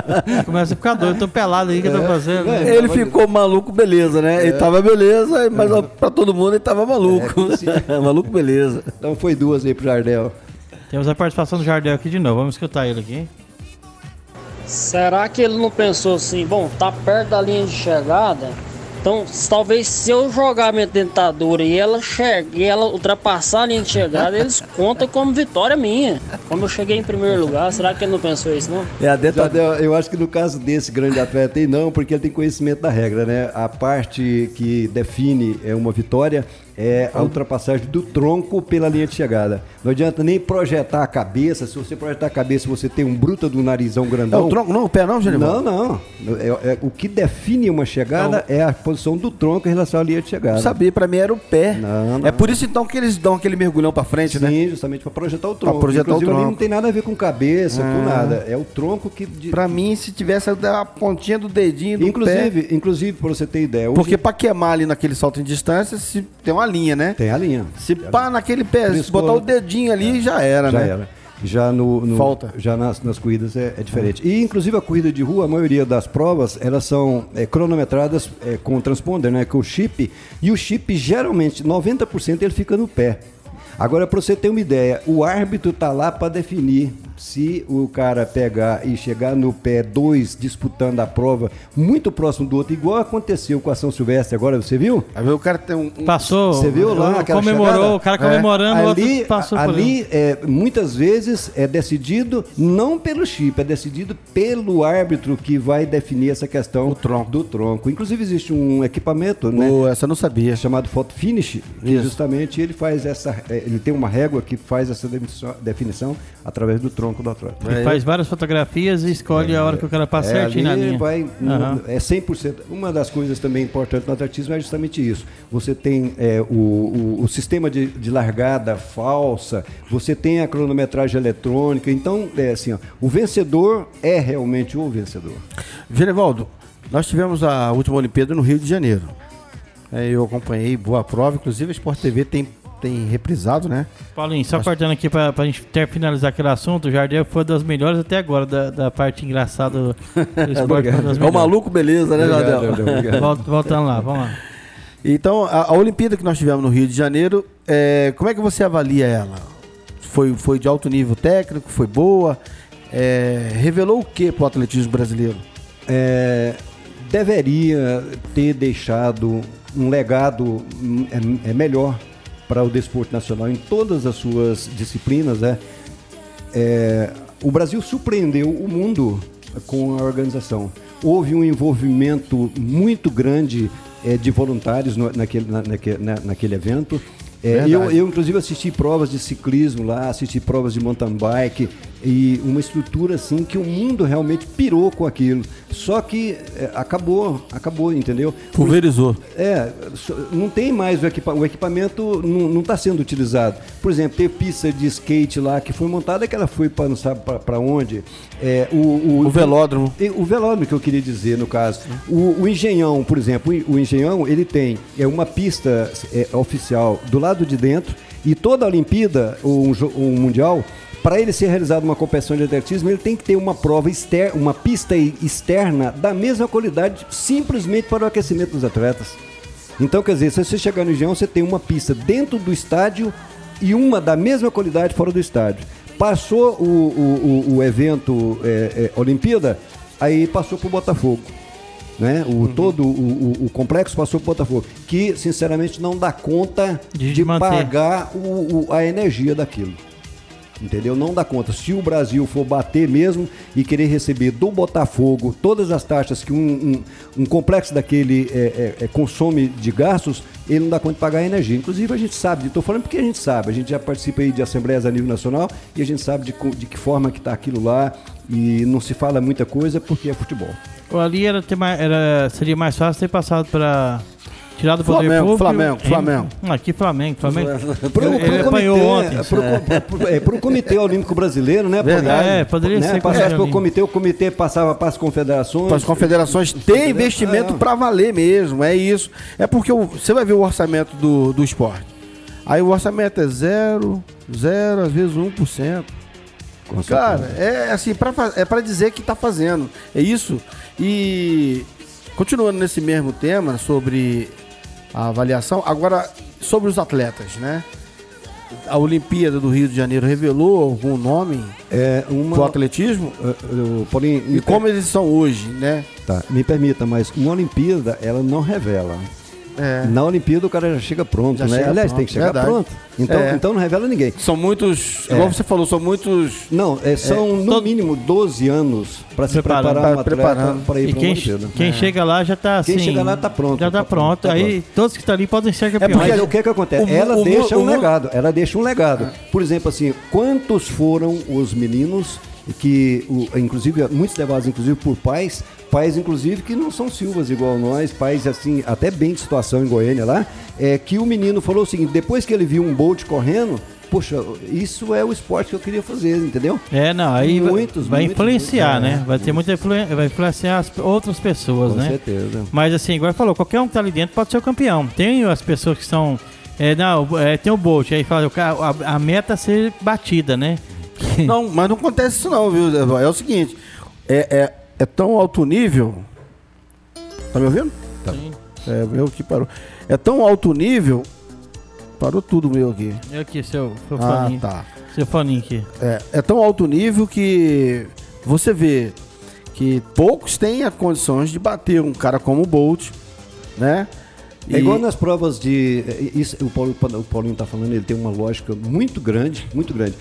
S1: Começa a ficar doido, tô pelado aí que é, eu tô fazendo. É,
S2: ele ficou maluco, beleza, né? É. Ele tava beleza, mas é. para todo mundo ele tava maluco. É, maluco, beleza.
S3: Então foi duas aí pro Jardel.
S1: Temos a participação do Jardel aqui de novo. Vamos escutar ele aqui.
S4: Será que ele não pensou assim, bom, tá perto da linha de chegada? Então, talvez se eu jogar minha dentadura e ela chegue, e ela ultrapassar a linha de chegada, eles contam como vitória minha. Como eu cheguei em primeiro lugar, será que ele não pensou isso, não?
S3: É, a dentadura, eu acho que no caso desse grande atleta aí, não, porque ele tem conhecimento da regra, né? A parte que define é uma vitória é a ultrapassagem do tronco pela linha de chegada. Não adianta nem projetar a cabeça. Se você projetar a cabeça, você tem um bruta do narizão grandão.
S2: É o tronco, não o pé não,
S3: Não, não. É, é, o que define uma chegada não. é a posição do tronco em relação à linha de chegada.
S2: Sabia, para mim era o pé. Não, não. É por isso então que eles dão aquele mergulhão para frente,
S3: Sim,
S2: né?
S3: Sim, justamente para projetar o tronco. Pra projetar Inclusive, o tronco. não tem nada a ver com cabeça, ah. com nada. É o tronco que.
S2: De... Para mim, se tivesse a pontinha do dedinho do
S3: inclusive,
S2: pé.
S3: Inclusive, para você ter ideia.
S2: Hoje... Porque para queimar ali naquele salto em distância, se tem uma linha, né?
S3: Tem a linha linha.
S2: Se pá naquele pé, se botar o dedinho ali, já era,
S3: já
S2: né?
S3: Já era. Já no, no, Falta. Já nas, nas corridas é, é, diferente. E inclusive a corrida de rua, a maioria das provas, elas são é, cronometradas é, com o transponder, né? Com o chip. E o chip, geralmente, 90% ele fica no pé. Agora, para você ter uma ideia, o árbitro tá lá para definir se o cara pegar e chegar no pé dois disputando a prova muito próximo do outro, igual aconteceu com a São Silvestre agora, você viu?
S2: Aí o cara tem um. um-
S1: Passou.
S3: Você viu lá aquela
S1: Comemorou,
S3: chegada?
S1: o cara comemorando, o
S3: ali,
S1: outro passou
S3: ali é, muitas vezes é decidido não pelo chip, é decidido pelo árbitro que vai definir essa questão
S2: tronco.
S3: do tronco. Inclusive existe um equipamento, né?
S2: Pô, essa eu não sabia.
S3: chamado Photo Finish, que
S2: Isso.
S3: justamente ele faz essa, é, ele tem uma régua que faz essa definição através do tronco do atleta.
S1: Ele faz várias fotografias e escolhe a hora que o cara passa
S3: É,
S1: certinho na linha.
S3: vai,
S1: Aham.
S3: é 100%. Uma das coisas também importantes no atletismo é justamente isso. Você tem é, o, o, o sistema de, de largada falsa, você tem a cronometragem eletrônica. Então, é assim, ó, o vencedor é realmente o vencedor.
S2: Genivaldo, nós tivemos a última Olimpíada no Rio de Janeiro. É, eu acompanhei boa prova, inclusive a Sport TV tem, tem reprisado, né?
S1: Paulinho, só cortando aqui pra, pra gente ter, finalizar aquele assunto, o Jardel foi das melhores até agora, da, da parte engraçada do, do esporte.
S2: É o maluco, beleza, né, Jardel?
S1: Volta- Voltando lá, vamos lá.
S2: Então, a, a Olimpíada que nós tivemos no Rio de Janeiro, é, como é que você avalia ela? Foi, foi de alto nível técnico? Foi boa? É, revelou o que para o atletismo brasileiro?
S3: é, deveria ter deixado um legado é, é melhor para o desporto nacional em todas as suas disciplinas. Né? É, o Brasil surpreendeu o mundo com a organização. Houve um envolvimento muito grande é, de voluntários no- naquele, na- naque- na- naquele evento. É, eu, eu, inclusive, assisti provas de ciclismo lá, assisti provas de mountain bike e uma estrutura assim que o mundo realmente pirou com aquilo. Só que é, acabou, acabou, entendeu?
S2: Pulverizou.
S3: É, não tem mais o, equipa- o equipamento, não está sendo utilizado. Por exemplo, tem pista de skate lá que foi montada que ela foi para não sabe para onde. É, o, o,
S2: O velódromo.
S3: e O velódromo que eu queria dizer, no caso. O, o Engenhão, por exemplo, o o Engenhão, ele tem é uma pista é, oficial do lado de dentro e toda a Olimpíada, ou um, um Mundial, para ele ser realizado uma competição de atletismo, ele tem que ter uma prova externa, uma pista externa da mesma qualidade, simplesmente para o aquecimento dos atletas. Então, quer dizer, se você chegar no Engenhão, você tem uma pista dentro do estádio e uma da mesma qualidade fora do estádio. Passou o, o- o evento é, é, Olimpíada, aí passou para o Botafogo. Né? O, Todo o, o- o complexo passou para o Botafogo, que sinceramente não dá conta
S1: De
S3: de, pagar o- o- a energia daquilo. Entendeu? Não dá conta. Se o Brasil for bater mesmo e querer receber do Botafogo todas as taxas que um, um- um complexo daquele é, é, é, consome de gastos, ele não dá conta de pagar a energia. Inclusive, a gente sabe, estou falando porque a gente sabe, a gente já participa aí de assembleias a nível nacional e a gente sabe de, de que forma que está aquilo lá e não se fala muita coisa porque é futebol.
S1: Ali era mais, era, seria mais fácil ter passado para tirar do poder
S2: Flamengo,
S1: público.
S2: Flamengo,
S1: Em-
S2: Flamengo.
S1: Hum, Aqui Flamengo, Flamengo.
S3: Pro,
S1: ele
S3: pro
S1: apanhou
S3: comitê,
S1: ontem.
S3: pro, pro- é, pro Comitê Olímpico Brasileiro, né?
S2: Verdade.
S1: É, poderia
S3: né,
S1: ser
S3: Passasse
S1: coisa
S3: pelo
S1: ali.
S3: comitê, o comitê passava para as confederações.
S2: Para as confederações ter investimento
S3: É.
S2: para valer mesmo, é isso. É porque o- você vai ver o orçamento do, do esporte. Aí o orçamento é zero, zero, às vezes 1%.
S3: Com certeza.
S2: Cara, é assim, pra, é para dizer que tá fazendo. É isso. E continuando nesse mesmo tema sobre a avaliação, agora sobre os atletas, né? A Olimpíada do Rio de Janeiro revelou algum nome
S3: É uma.
S2: pro atletismo?
S3: Uh, uh, Paulinho,
S2: E como eles são hoje, né?
S3: tá, me permita, mas uma Olimpíada, ela não revela.
S2: É.
S3: Na Olimpíada o cara já chega pronto,
S2: Já
S3: né?
S2: chega
S3: Aliás,
S2: pronto,
S3: tem que chegar
S2: verdade.
S3: pronto. Então,
S2: É.
S3: então não revela ninguém.
S2: São muitos,
S3: É.
S2: igual você falou, são muitos.
S3: Não, é, são no
S1: todo-
S3: mínimo 12 anos para se preparar atleta
S2: preparando.
S3: para ir para
S1: quem,
S3: Olimpíada.
S1: quem chega lá já tá assim.
S3: Quem chega lá tá pronto,
S1: Já tá,
S3: tá
S1: pronto.
S3: pronto, tá
S1: Aí todos que estão ali podem ser campeões.
S3: Mas o que que acontece?
S2: o
S3: ela
S2: o
S3: deixa
S2: o
S3: um legado. Ela deixa um legado. Por exemplo, assim, quantos foram os meninos que, o- inclusive, muitos levados, inclusive, por pais, pais, inclusive, que não são silvas igual nós, pais, assim, até bem de situação em Goiânia lá, é que o menino falou o seguinte, depois que ele viu um Bolt correndo, poxa, isso é o esporte que eu queria fazer, entendeu?
S1: É, não, aí vai-
S3: Muitos,
S1: vai
S3: muitos,
S1: influenciar,
S3: muitos,
S1: né?
S3: é.
S1: Vai ter muita influência, vai influenciar as outras pessoas,
S3: Com
S1: né?
S3: certeza.
S1: Mas assim, igual ele falou, qualquer um que tá ali dentro pode ser o campeão. Tem as pessoas que são. É, não, é, tem o Bolt, aí fala, o cara- a, a meta é ser batida, né?
S2: Não, mas não acontece isso não, viu? É o seguinte, é, é, é tão alto nível. Tá me ouvindo?
S1: Sim.
S2: É, o meu que parou. É tão alto nível. Parou tudo meu aqui.
S1: Eu aqui, seu, seu
S2: Ah,
S1: faninho.
S2: tá.
S1: Seu foninho aqui.
S2: É, é tão alto nível que você vê que poucos têm as condições de bater um cara como o Bolt, né?
S3: É igual nas provas de. é, Isso, o, Paulo, o Paulinho está falando, ele tem uma lógica muito grande, muito grande.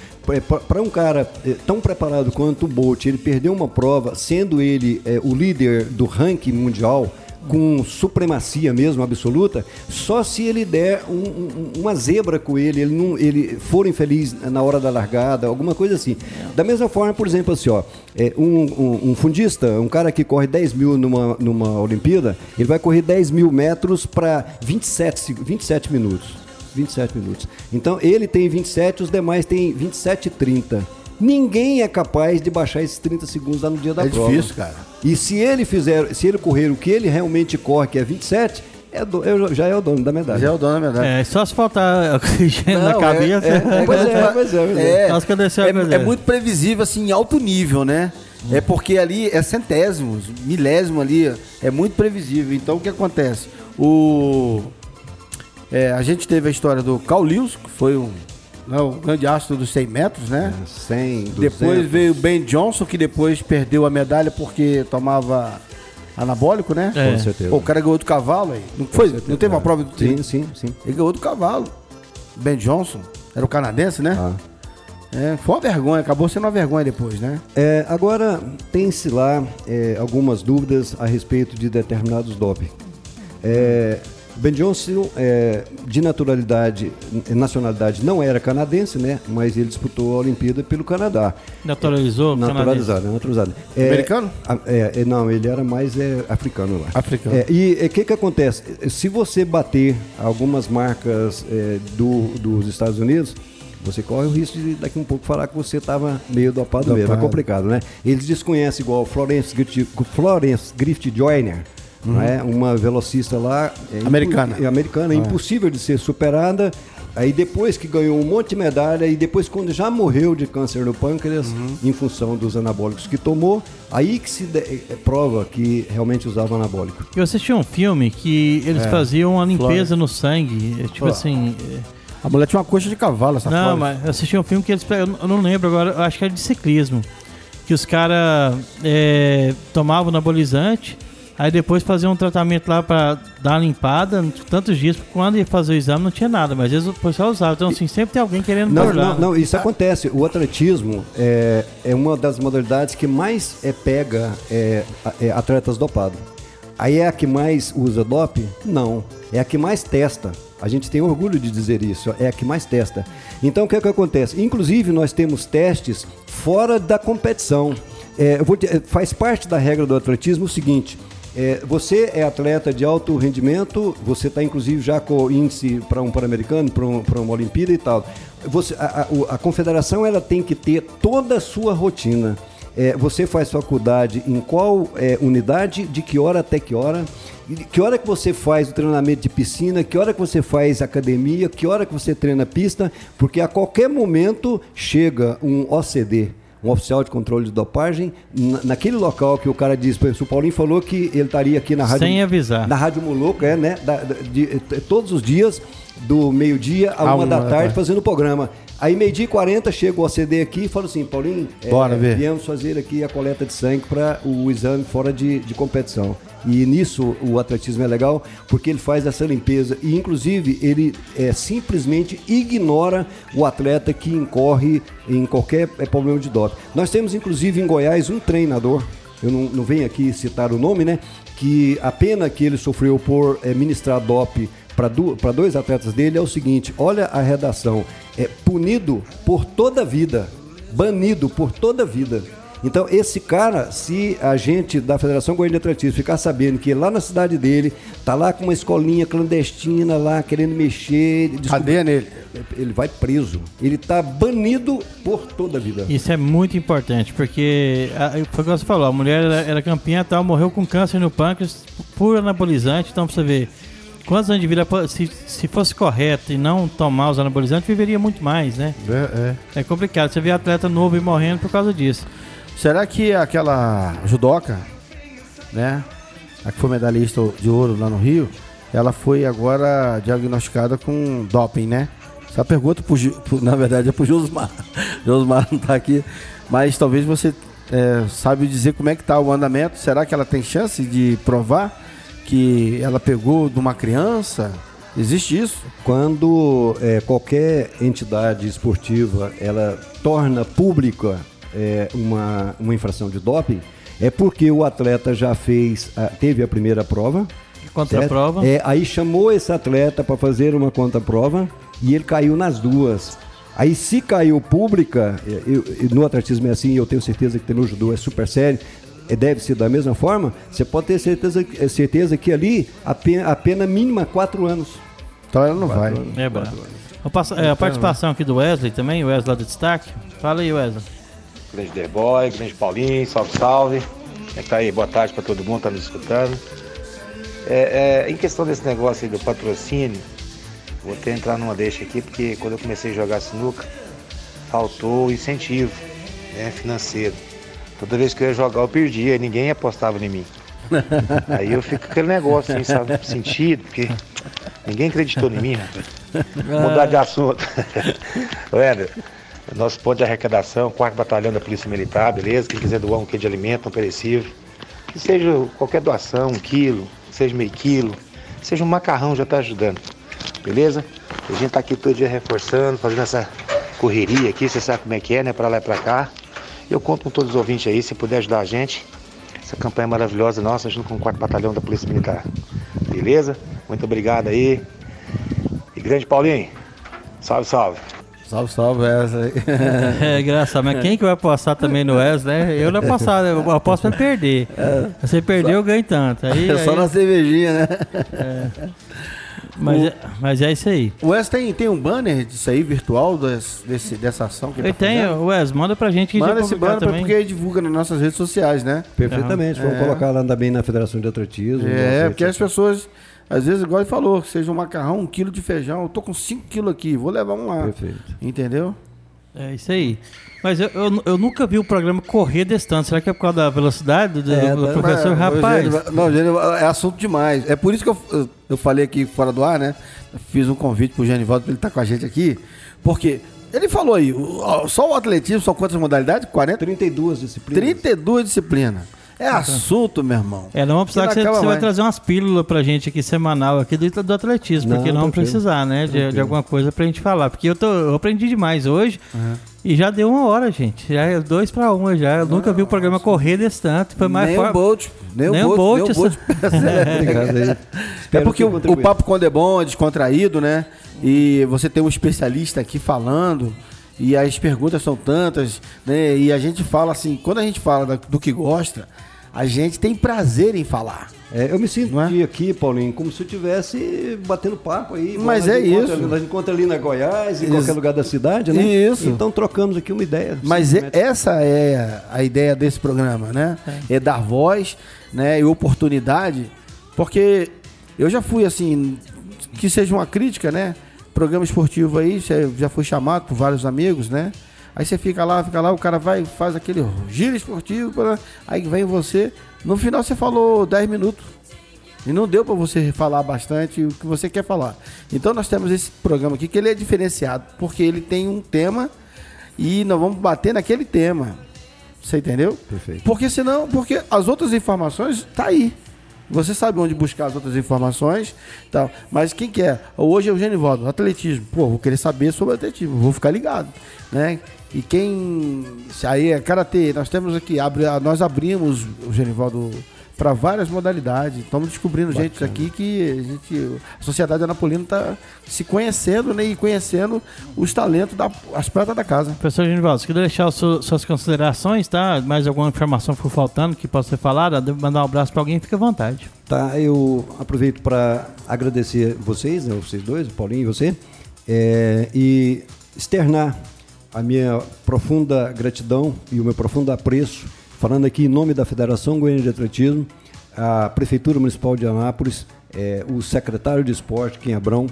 S3: Para um cara é, tão preparado quanto o Bolt, ele perdeu uma prova, sendo ele é, o líder do ranking mundial, com supremacia mesmo absoluta, só se ele der um- um- uma zebra com ele, ele, não, ele for infeliz na hora da largada, alguma coisa assim. Da mesma forma, por exemplo, assim, ó, é, um, um- fundista, um cara que corre 10 mil numa, numa Olimpíada, ele vai correr 10 mil metros para 27, seg- 27 minutos. 27 minutos. Então ele tem 27, os demais têm 27 e 30. Ninguém é capaz de baixar esses 30 segundos lá no dia da
S2: É
S3: prova.
S2: difícil, cara.
S3: E se ele fizer, se ele correr o que ele realmente corre, que é 27, é do- é- já é o dono da medalha.
S2: Já é o dono, na verdade.
S1: É, só se faltar oxigênio na
S2: Não,
S1: cabeça.
S3: é, é, pois é, pois é, pois é.
S2: É,
S1: coisa.
S2: é muito previsível, assim, em alto nível, né? É porque ali é centésimos, milésimo ali, é muito previsível. Então o que acontece? O é, a gente teve a história do Carl Lewis, que foi um, né, o grande astro dos 100 metros, né?
S3: 100, 200.
S2: Depois veio o Ben Johnson, que depois perdeu a medalha porque tomava anabólico, né?
S1: É.
S3: Com certeza.
S2: Pô, o cara ganhou do cavalo aí. Não foi? Não teve uma prova do
S3: Sim, sim, sim.
S2: Ele ganhou do cavalo. Ben Johnson, era o canadense, né?
S3: Ah.
S2: É, foi uma vergonha, acabou sendo uma vergonha depois, né?
S3: É, agora, tem-se lá é, algumas dúvidas a respeito de determinados doping. É, ben Johnson, é, de naturalidade, nacionalidade, não era canadense, né? Mas ele disputou a Olimpíada pelo Canadá.
S1: Naturalizou?
S3: Naturalizado, naturalizado. É,
S2: Americano?
S3: É, é, não, ele era mais é, africano lá.
S2: Africano.
S3: É, e o que, que acontece? Se você bater algumas marcas é, do, dos Estados Unidos, você corre o risco de daqui um pouco falar que você estava meio dopado, mesmo. É
S2: Dopado.
S3: complicado, né? Eles desconhecem igual Florence Griffith, Florence Griffith Joyner, não é? uma velocista lá. é
S2: Americana.
S3: É americana, é impossível de ser superada. Aí depois que ganhou um monte de medalha e depois quando já morreu de câncer no pâncreas, em função dos anabólicos que tomou, aí que se de- é, prova que realmente usava anabólico.
S1: Eu assisti um filme que eles
S2: É.
S1: faziam uma limpeza no sangue. é, Tipo assim. é,
S2: A mulher tinha uma coxa de cavalo, essa
S1: Não,
S2: Flores.
S1: mas eu assisti um filme que eles. Eu não lembro agora, eu acho que era de ciclismo. Que os caras tomavam anabolizante, aí depois faziam um tratamento lá pra dar uma limpada, tantos dias, porque quando ia fazer o exame não tinha nada, mas eles o pessoal usava. Então, assim, sempre tem alguém querendo
S3: Não,
S1: burlar,
S3: não, não, isso acontece. O atletismo é, é uma das modalidades que mais é, pega é, é, atletas dopados. Aí é a que mais usa doping? Não. É a que mais testa. A gente tem orgulho de dizer isso. É a que mais testa. Então o que, é que acontece? Inclusive, nós temos testes fora da competição. É, te- é, faz parte da regra do atletismo o seguinte: é, você é atleta de alto rendimento, você está inclusive já com índice para um Pan-Americano, para um, uma Olimpíada e tal. Você, a, a- a confederação ela tem que ter toda a sua rotina. É, você faz faculdade em qual é, unidade, de que hora até que hora, que hora que você faz o treinamento de piscina, que hora que você faz academia, que hora que você treina pista, porque a qualquer momento chega um OCD, um oficial de controle de dopagem, na- naquele local que o cara exemplo, o Paulinho falou que ele estaria aqui na rádio.
S1: Sem avisar.
S3: Na Rádio Moloco, é, né? da- de- eh, todos os dias, do meio-dia a
S2: Ah,
S3: uma da
S2: uma da
S3: tarde,
S2: tarde.
S3: fazendo o programa. Aí, meio-dia e 40, chega o OCD aqui e fala assim: Paulinho, eh,
S2: Bora ver.
S3: viemos fazer aqui a coleta de sangue para o exame fora de, de competição. E nisso o atletismo é legal, porque ele faz essa limpeza e, inclusive, ele é, simplesmente ignora o atleta que incorre em qualquer eh, problema de doping. Nós temos, inclusive, em Goiás, um treinador eu não, não venho aqui citar o nome, né? Que a pena que ele sofreu por eh, ministrar DOP para dois atletas dele é o seguinte: olha a redação, é punido por toda a vida, banido por toda a vida. Então, esse cara, se a gente da Federação Goiânia de Atletismo ficar sabendo que lá na cidade dele, tá lá com uma escolinha clandestina lá, querendo mexer, descobrir-
S2: Cadeia nele.
S3: ele vai preso. Ele tá banido por toda a vida.
S1: Isso é muito importante, porque a- foi o que você falou, a mulher era, era campeã e tal, morreu com câncer no pâncreas por anabolizante, então pra você ver quantos anos de vida, se, se fosse correto e não tomar os anabolizantes, viveria muito mais, né?
S2: É, é.
S1: É complicado, você vê atleta novo e morrendo por causa disso.
S2: Será que aquela judoca, né? A que foi medalhista de ouro lá no Rio, ela foi agora diagnosticada com doping, né? Essa pergunta, pro, na verdade, é pro Josmar. Josmar não está aqui, mas talvez você é, sabe dizer como é que está o andamento. Será que ela tem chance de provar que ela pegou de uma criança? Existe isso?
S3: Quando é, qualquer entidade esportiva ela torna pública é, uma, uma infração de doping, é porque o atleta já fez, teve a primeira prova.
S1: Contra-prova.
S3: É, aí chamou esse atleta para fazer uma contra-prova e ele caiu nas duas. Aí se caiu pública, eu, eu, no atletismo é assim, eu tenho certeza que no judô é super sério, é, deve ser da mesma forma, você pode ter certeza, certeza que ali a pena, a pena mínima quatro anos.
S2: Então ela não vai.
S1: É bom. É, a participação aqui do Wesley também, o Wesley lá do destaque. Fala aí, Wesley.
S5: Grande The Boy, grande Paulinho, salve, salve. É que tá aí, boa tarde para todo mundo que tá nos escutando. É, é, em questão desse negócio aí do patrocínio, vou até entrar numa deixa aqui, porque quando eu comecei a jogar sinuca, faltou incentivo né, financeiro. Toda vez que eu ia jogar, eu perdia, ninguém apostava em mim. Aí eu fico com aquele negócio, assim, sabe, sentido, porque ninguém acreditou em mim, rapaz. Mudar de assunto. Olha, nosso ponto de arrecadação, 4 Batalhão da Polícia Militar, beleza? Quem quiser doar um quilo de alimento, um perecível, que seja qualquer doação, um quilo, seja meio quilo, seja um macarrão, já está ajudando, beleza? A gente está aqui todo dia reforçando, fazendo essa correria aqui, você sabe como é que é, né? Para lá e para cá. Eu conto com todos os ouvintes aí, se puder ajudar a gente. Essa campanha maravilhosa nossa, junto com o 4 Batalhão da Polícia Militar. Beleza? Muito obrigado aí. E grande Paulinho, salve, salve.
S2: Salve, salve, Wesley.
S1: é engraçado, mas quem que vai apostar também no Wesley, né? Eu não aposto, eu aposto pra perder. É, Você perdeu, só, eu ganho tanto. Aí,
S2: é só
S1: aí,
S2: na cervejinha, né?
S1: É. Mas, o, é, mas é isso aí.
S2: O Wes tem, tem um banner disso aí, virtual, desse, dessa ação que
S1: ele tá tem, Wes, manda pra gente que
S2: Manda esse banner também. porque divulga nas nossas redes sociais, né?
S3: Perfeitamente, vamos é. colocar lá também na Federação de Atletismo.
S2: É, porque as pessoas, às vezes, igual ele falou, seja um macarrão, um quilo de feijão, eu tô com cinco quilos aqui, vou levar um lá. Perfeito. Entendeu?
S1: É isso aí. Mas eu, eu, eu, nunca vi o programa correr distante. Será que é por causa da velocidade do, é, do professor? Mas, Rapaz.
S2: não, é assunto demais. É por isso que eu, eu, eu, falei aqui fora do ar, né? Fiz um convite pro Genivaldo para ele estar tá com a gente aqui. Porque ele falou aí, só o atletismo são quantas modalidades? 40?
S3: 32 disciplinas.
S2: 32 disciplinas. É assunto, meu irmão.
S1: É, não vamos precisar que, que você, você vai trazer umas pílulas pra gente aqui semanal aqui do, do atletismo, não, porque não vamos precisar, né? De, de, alguma coisa pra gente falar. Porque eu, tô, eu aprendi demais hoje. Uhum. E já deu uma hora, gente. Já é dois para uma já. Eu nunca vi o programa correr desse tanto. Foi mais
S2: nem
S1: o
S2: Bolt. Nem, nem o Bolt. Nem o Bolt. é porque o, o, papo quando é bom, é descontraído, né? E você tem um especialista aqui falando. E as perguntas são tantas, né? E a gente fala assim, quando a gente fala do que gosta, a gente tem prazer em falar.
S3: É, eu me sinto é? aqui, Paulinho, como se eu estivesse batendo papo aí.
S2: Mas é isso.
S3: Nós encontra ali na Goiás, em isso. qualquer lugar da cidade, né?
S2: Isso.
S3: Então trocamos aqui uma ideia.
S2: Mas é, essa é a ideia desse programa, né? É. é dar voz, né? E oportunidade, porque eu já fui assim, que seja uma crítica, né? Programa esportivo aí, já foi chamado por vários amigos, né? Aí você fica lá, fica lá, o cara vai faz aquele giro esportivo, aí vem você. No final você falou 10 minutos. E não deu para você falar bastante o que você quer falar. Então nós temos esse programa aqui que ele é diferenciado, porque ele tem um tema e nós vamos bater naquele tema. Você entendeu?
S3: Perfeito.
S2: Porque senão, porque as outras informações tá aí. Você sabe onde buscar as outras informações, tal. Mas quem quer? Hoje é o Genivaldo, atletismo. Pô, vou querer saber sobre atletismo, vou ficar ligado, né? E quem. Aí é karatê, nós temos aqui, abre, nós abrimos o Genivaldo para várias modalidades. Estamos descobrindo Bacana. gente aqui que a, gente, a sociedade anapolina está se conhecendo né, e conhecendo os talentos das pratas da casa.
S1: Professor Genivaldo, se quiser deixar suas considerações, tá? Mais alguma informação for faltando que possa ser falada, mandar um abraço para alguém, fique à vontade.
S3: Tá, eu aproveito para agradecer vocês, né, vocês dois, o Paulinho e você, é, e externar a minha profunda gratidão e o meu profundo apreço, falando aqui em nome da Federação Goiânia de Atletismo, a Prefeitura Municipal de Anápolis, é, o secretário de Esporte, Kim Abrão,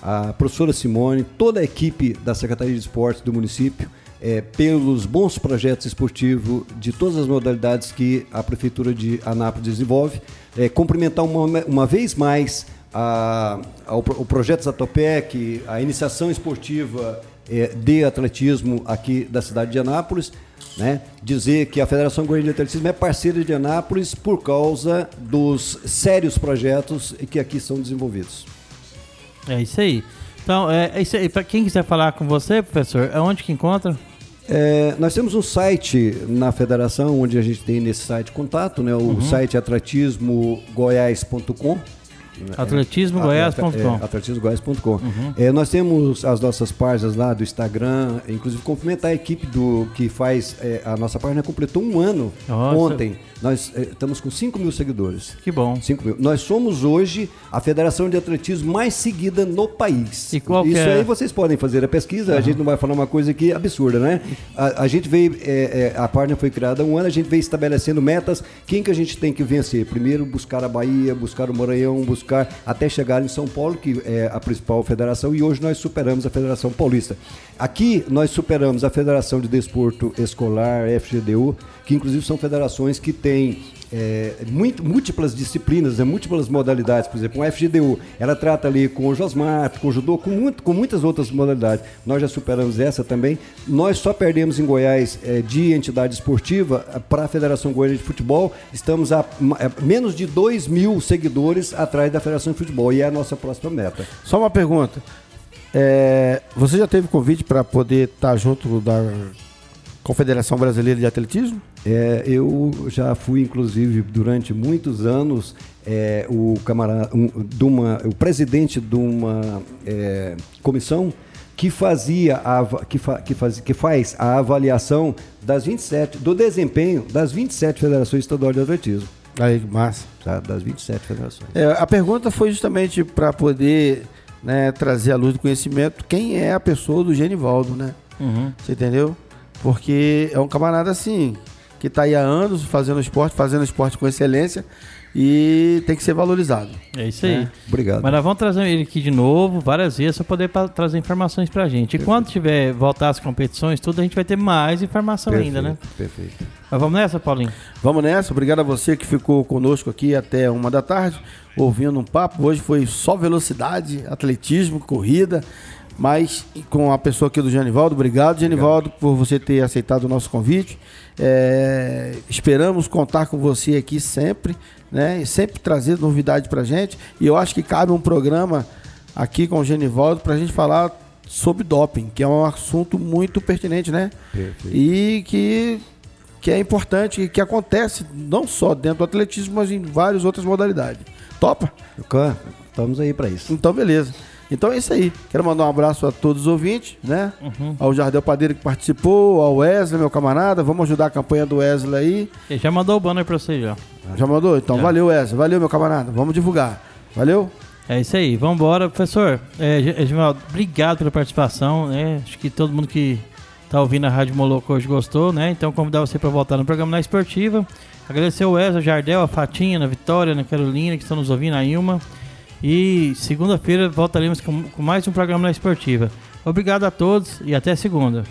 S3: a professora Simone, toda a equipe da Secretaria de Esportes do município, é, pelos bons projetos esportivos de todas as modalidades que a Prefeitura de Anápolis desenvolve. É, cumprimentar uma, uma vez mais a, a, o, o projeto Zatopec, a iniciação esportiva é, de atletismo aqui da cidade de Anápolis, né? dizer que a Federação Goiânia de Atletismo é parceira de Anápolis por causa dos sérios projetos que aqui são desenvolvidos.
S1: É isso aí. Então, é, é isso aí. Para quem quiser falar com você, professor, aonde que encontra?
S3: É, nós temos um site na federação, onde a gente tem nesse site contato, né? O uhum. site é atletismogoiás.com.
S1: Atletismogoiás.com.
S3: É, atletismogoiás.com. Uhum. É, nós temos as nossas páginas lá do Instagram, inclusive cumprimentar a equipe do que faz é, a nossa página completou um ano Nossa. ontem. Nós é, estamos com 5 mil seguidores.
S1: Que bom.
S3: 5 mil. Nós somos hoje a federação de atletismo mais seguida no país.
S1: E qual
S3: Isso
S1: é?
S3: aí vocês podem fazer a pesquisa, uhum. a gente não vai falar uma coisa aqui absurda, né? A, a gente veio, é, é, a página foi criada há um ano, a gente veio estabelecendo metas. Quem que a gente tem que vencer? Primeiro, buscar a Bahia, buscar o Maranhão, buscar até chegar em São Paulo, que é a principal federação, e hoje nós superamos a Federação Paulista. Aqui nós superamos a Federação de Desporto Escolar, FGDU, que inclusive são federações que têm é, muito, múltiplas disciplinas, né, múltiplas modalidades. Por exemplo, um FGDU, ela trata ali com o Josmar, com o judô, com, muito, com muitas outras modalidades. Nós já superamos essa também. Nós só perdemos em Goiás é, de entidade esportiva para a Federação Goiana de Futebol. Estamos a, a, é, menos de 2 mil seguidores atrás da Federação de Futebol e é a nossa próxima meta.
S2: Só uma pergunta. É, você já teve convite para poder estar tá junto da Confederação Brasileira de Atletismo?
S3: É, eu já fui, inclusive, durante muitos anos, é, o, camarada, um, de uma, o presidente de uma é, comissão que fazia a, que, fa, que, faz, que faz a avaliação das 27, do desempenho das 27 federações estaduais de atletismo.
S2: Aí, massa.
S3: Tá, das 27 federações.
S2: É, a pergunta foi justamente para poder né, trazer à luz do conhecimento quem é a pessoa do Genivaldo, né? Uhum. Você entendeu? Porque é um camarada assim, que está aí há anos fazendo esporte, fazendo esporte com excelência e tem que ser valorizado.
S1: É isso aí.
S3: É. Obrigado.
S1: Mas nós vamos trazer ele aqui de novo, várias vezes, para poder pra trazer informações para a gente. E quando tiver voltar as competições, tudo, a gente vai ter mais informação
S3: perfeito,
S1: ainda, né?
S3: Perfeito.
S1: Mas vamos nessa, Paulinho?
S2: Vamos nessa. Obrigado a você que ficou conosco aqui até uma da tarde, ouvindo um papo. Hoje foi só velocidade, atletismo, corrida mas com a pessoa aqui do Genivaldo. Obrigado, Genivaldo, por você ter aceitado o nosso convite. É, esperamos contar com você aqui sempre, né? E sempre trazer novidade pra gente. E eu acho que cabe um programa aqui com o Genivaldo pra gente falar sobre doping, que é um assunto muito pertinente, né? Perfeito. E que, que é importante, que acontece não só dentro do atletismo, mas em várias outras modalidades. Topa?
S3: Estamos aí para isso.
S2: Então, beleza. Então é isso aí. Quero mandar um abraço a todos os ouvintes, né? Uhum. Ao Jardel Padeiro que participou, ao Wesley, meu camarada. Vamos ajudar a campanha do Wesley aí.
S1: Ele já mandou o banner pra você já.
S2: Já mandou? Então já. valeu, Wesley. Valeu, meu camarada. Vamos divulgar. Valeu?
S1: É isso aí. Vamos embora, professor. É, obrigado pela participação. Né? Acho que todo mundo que tá ouvindo a Rádio Moloco hoje gostou, né? Então convidar você para voltar no programa na Esportiva. Agradecer o Wesley, o Jardel, a Fatinha, a Vitória, a Carolina que estão nos ouvindo, a Ilma. E segunda-feira voltaremos com, com mais um programa na Esportiva. Obrigado a todos e até segunda.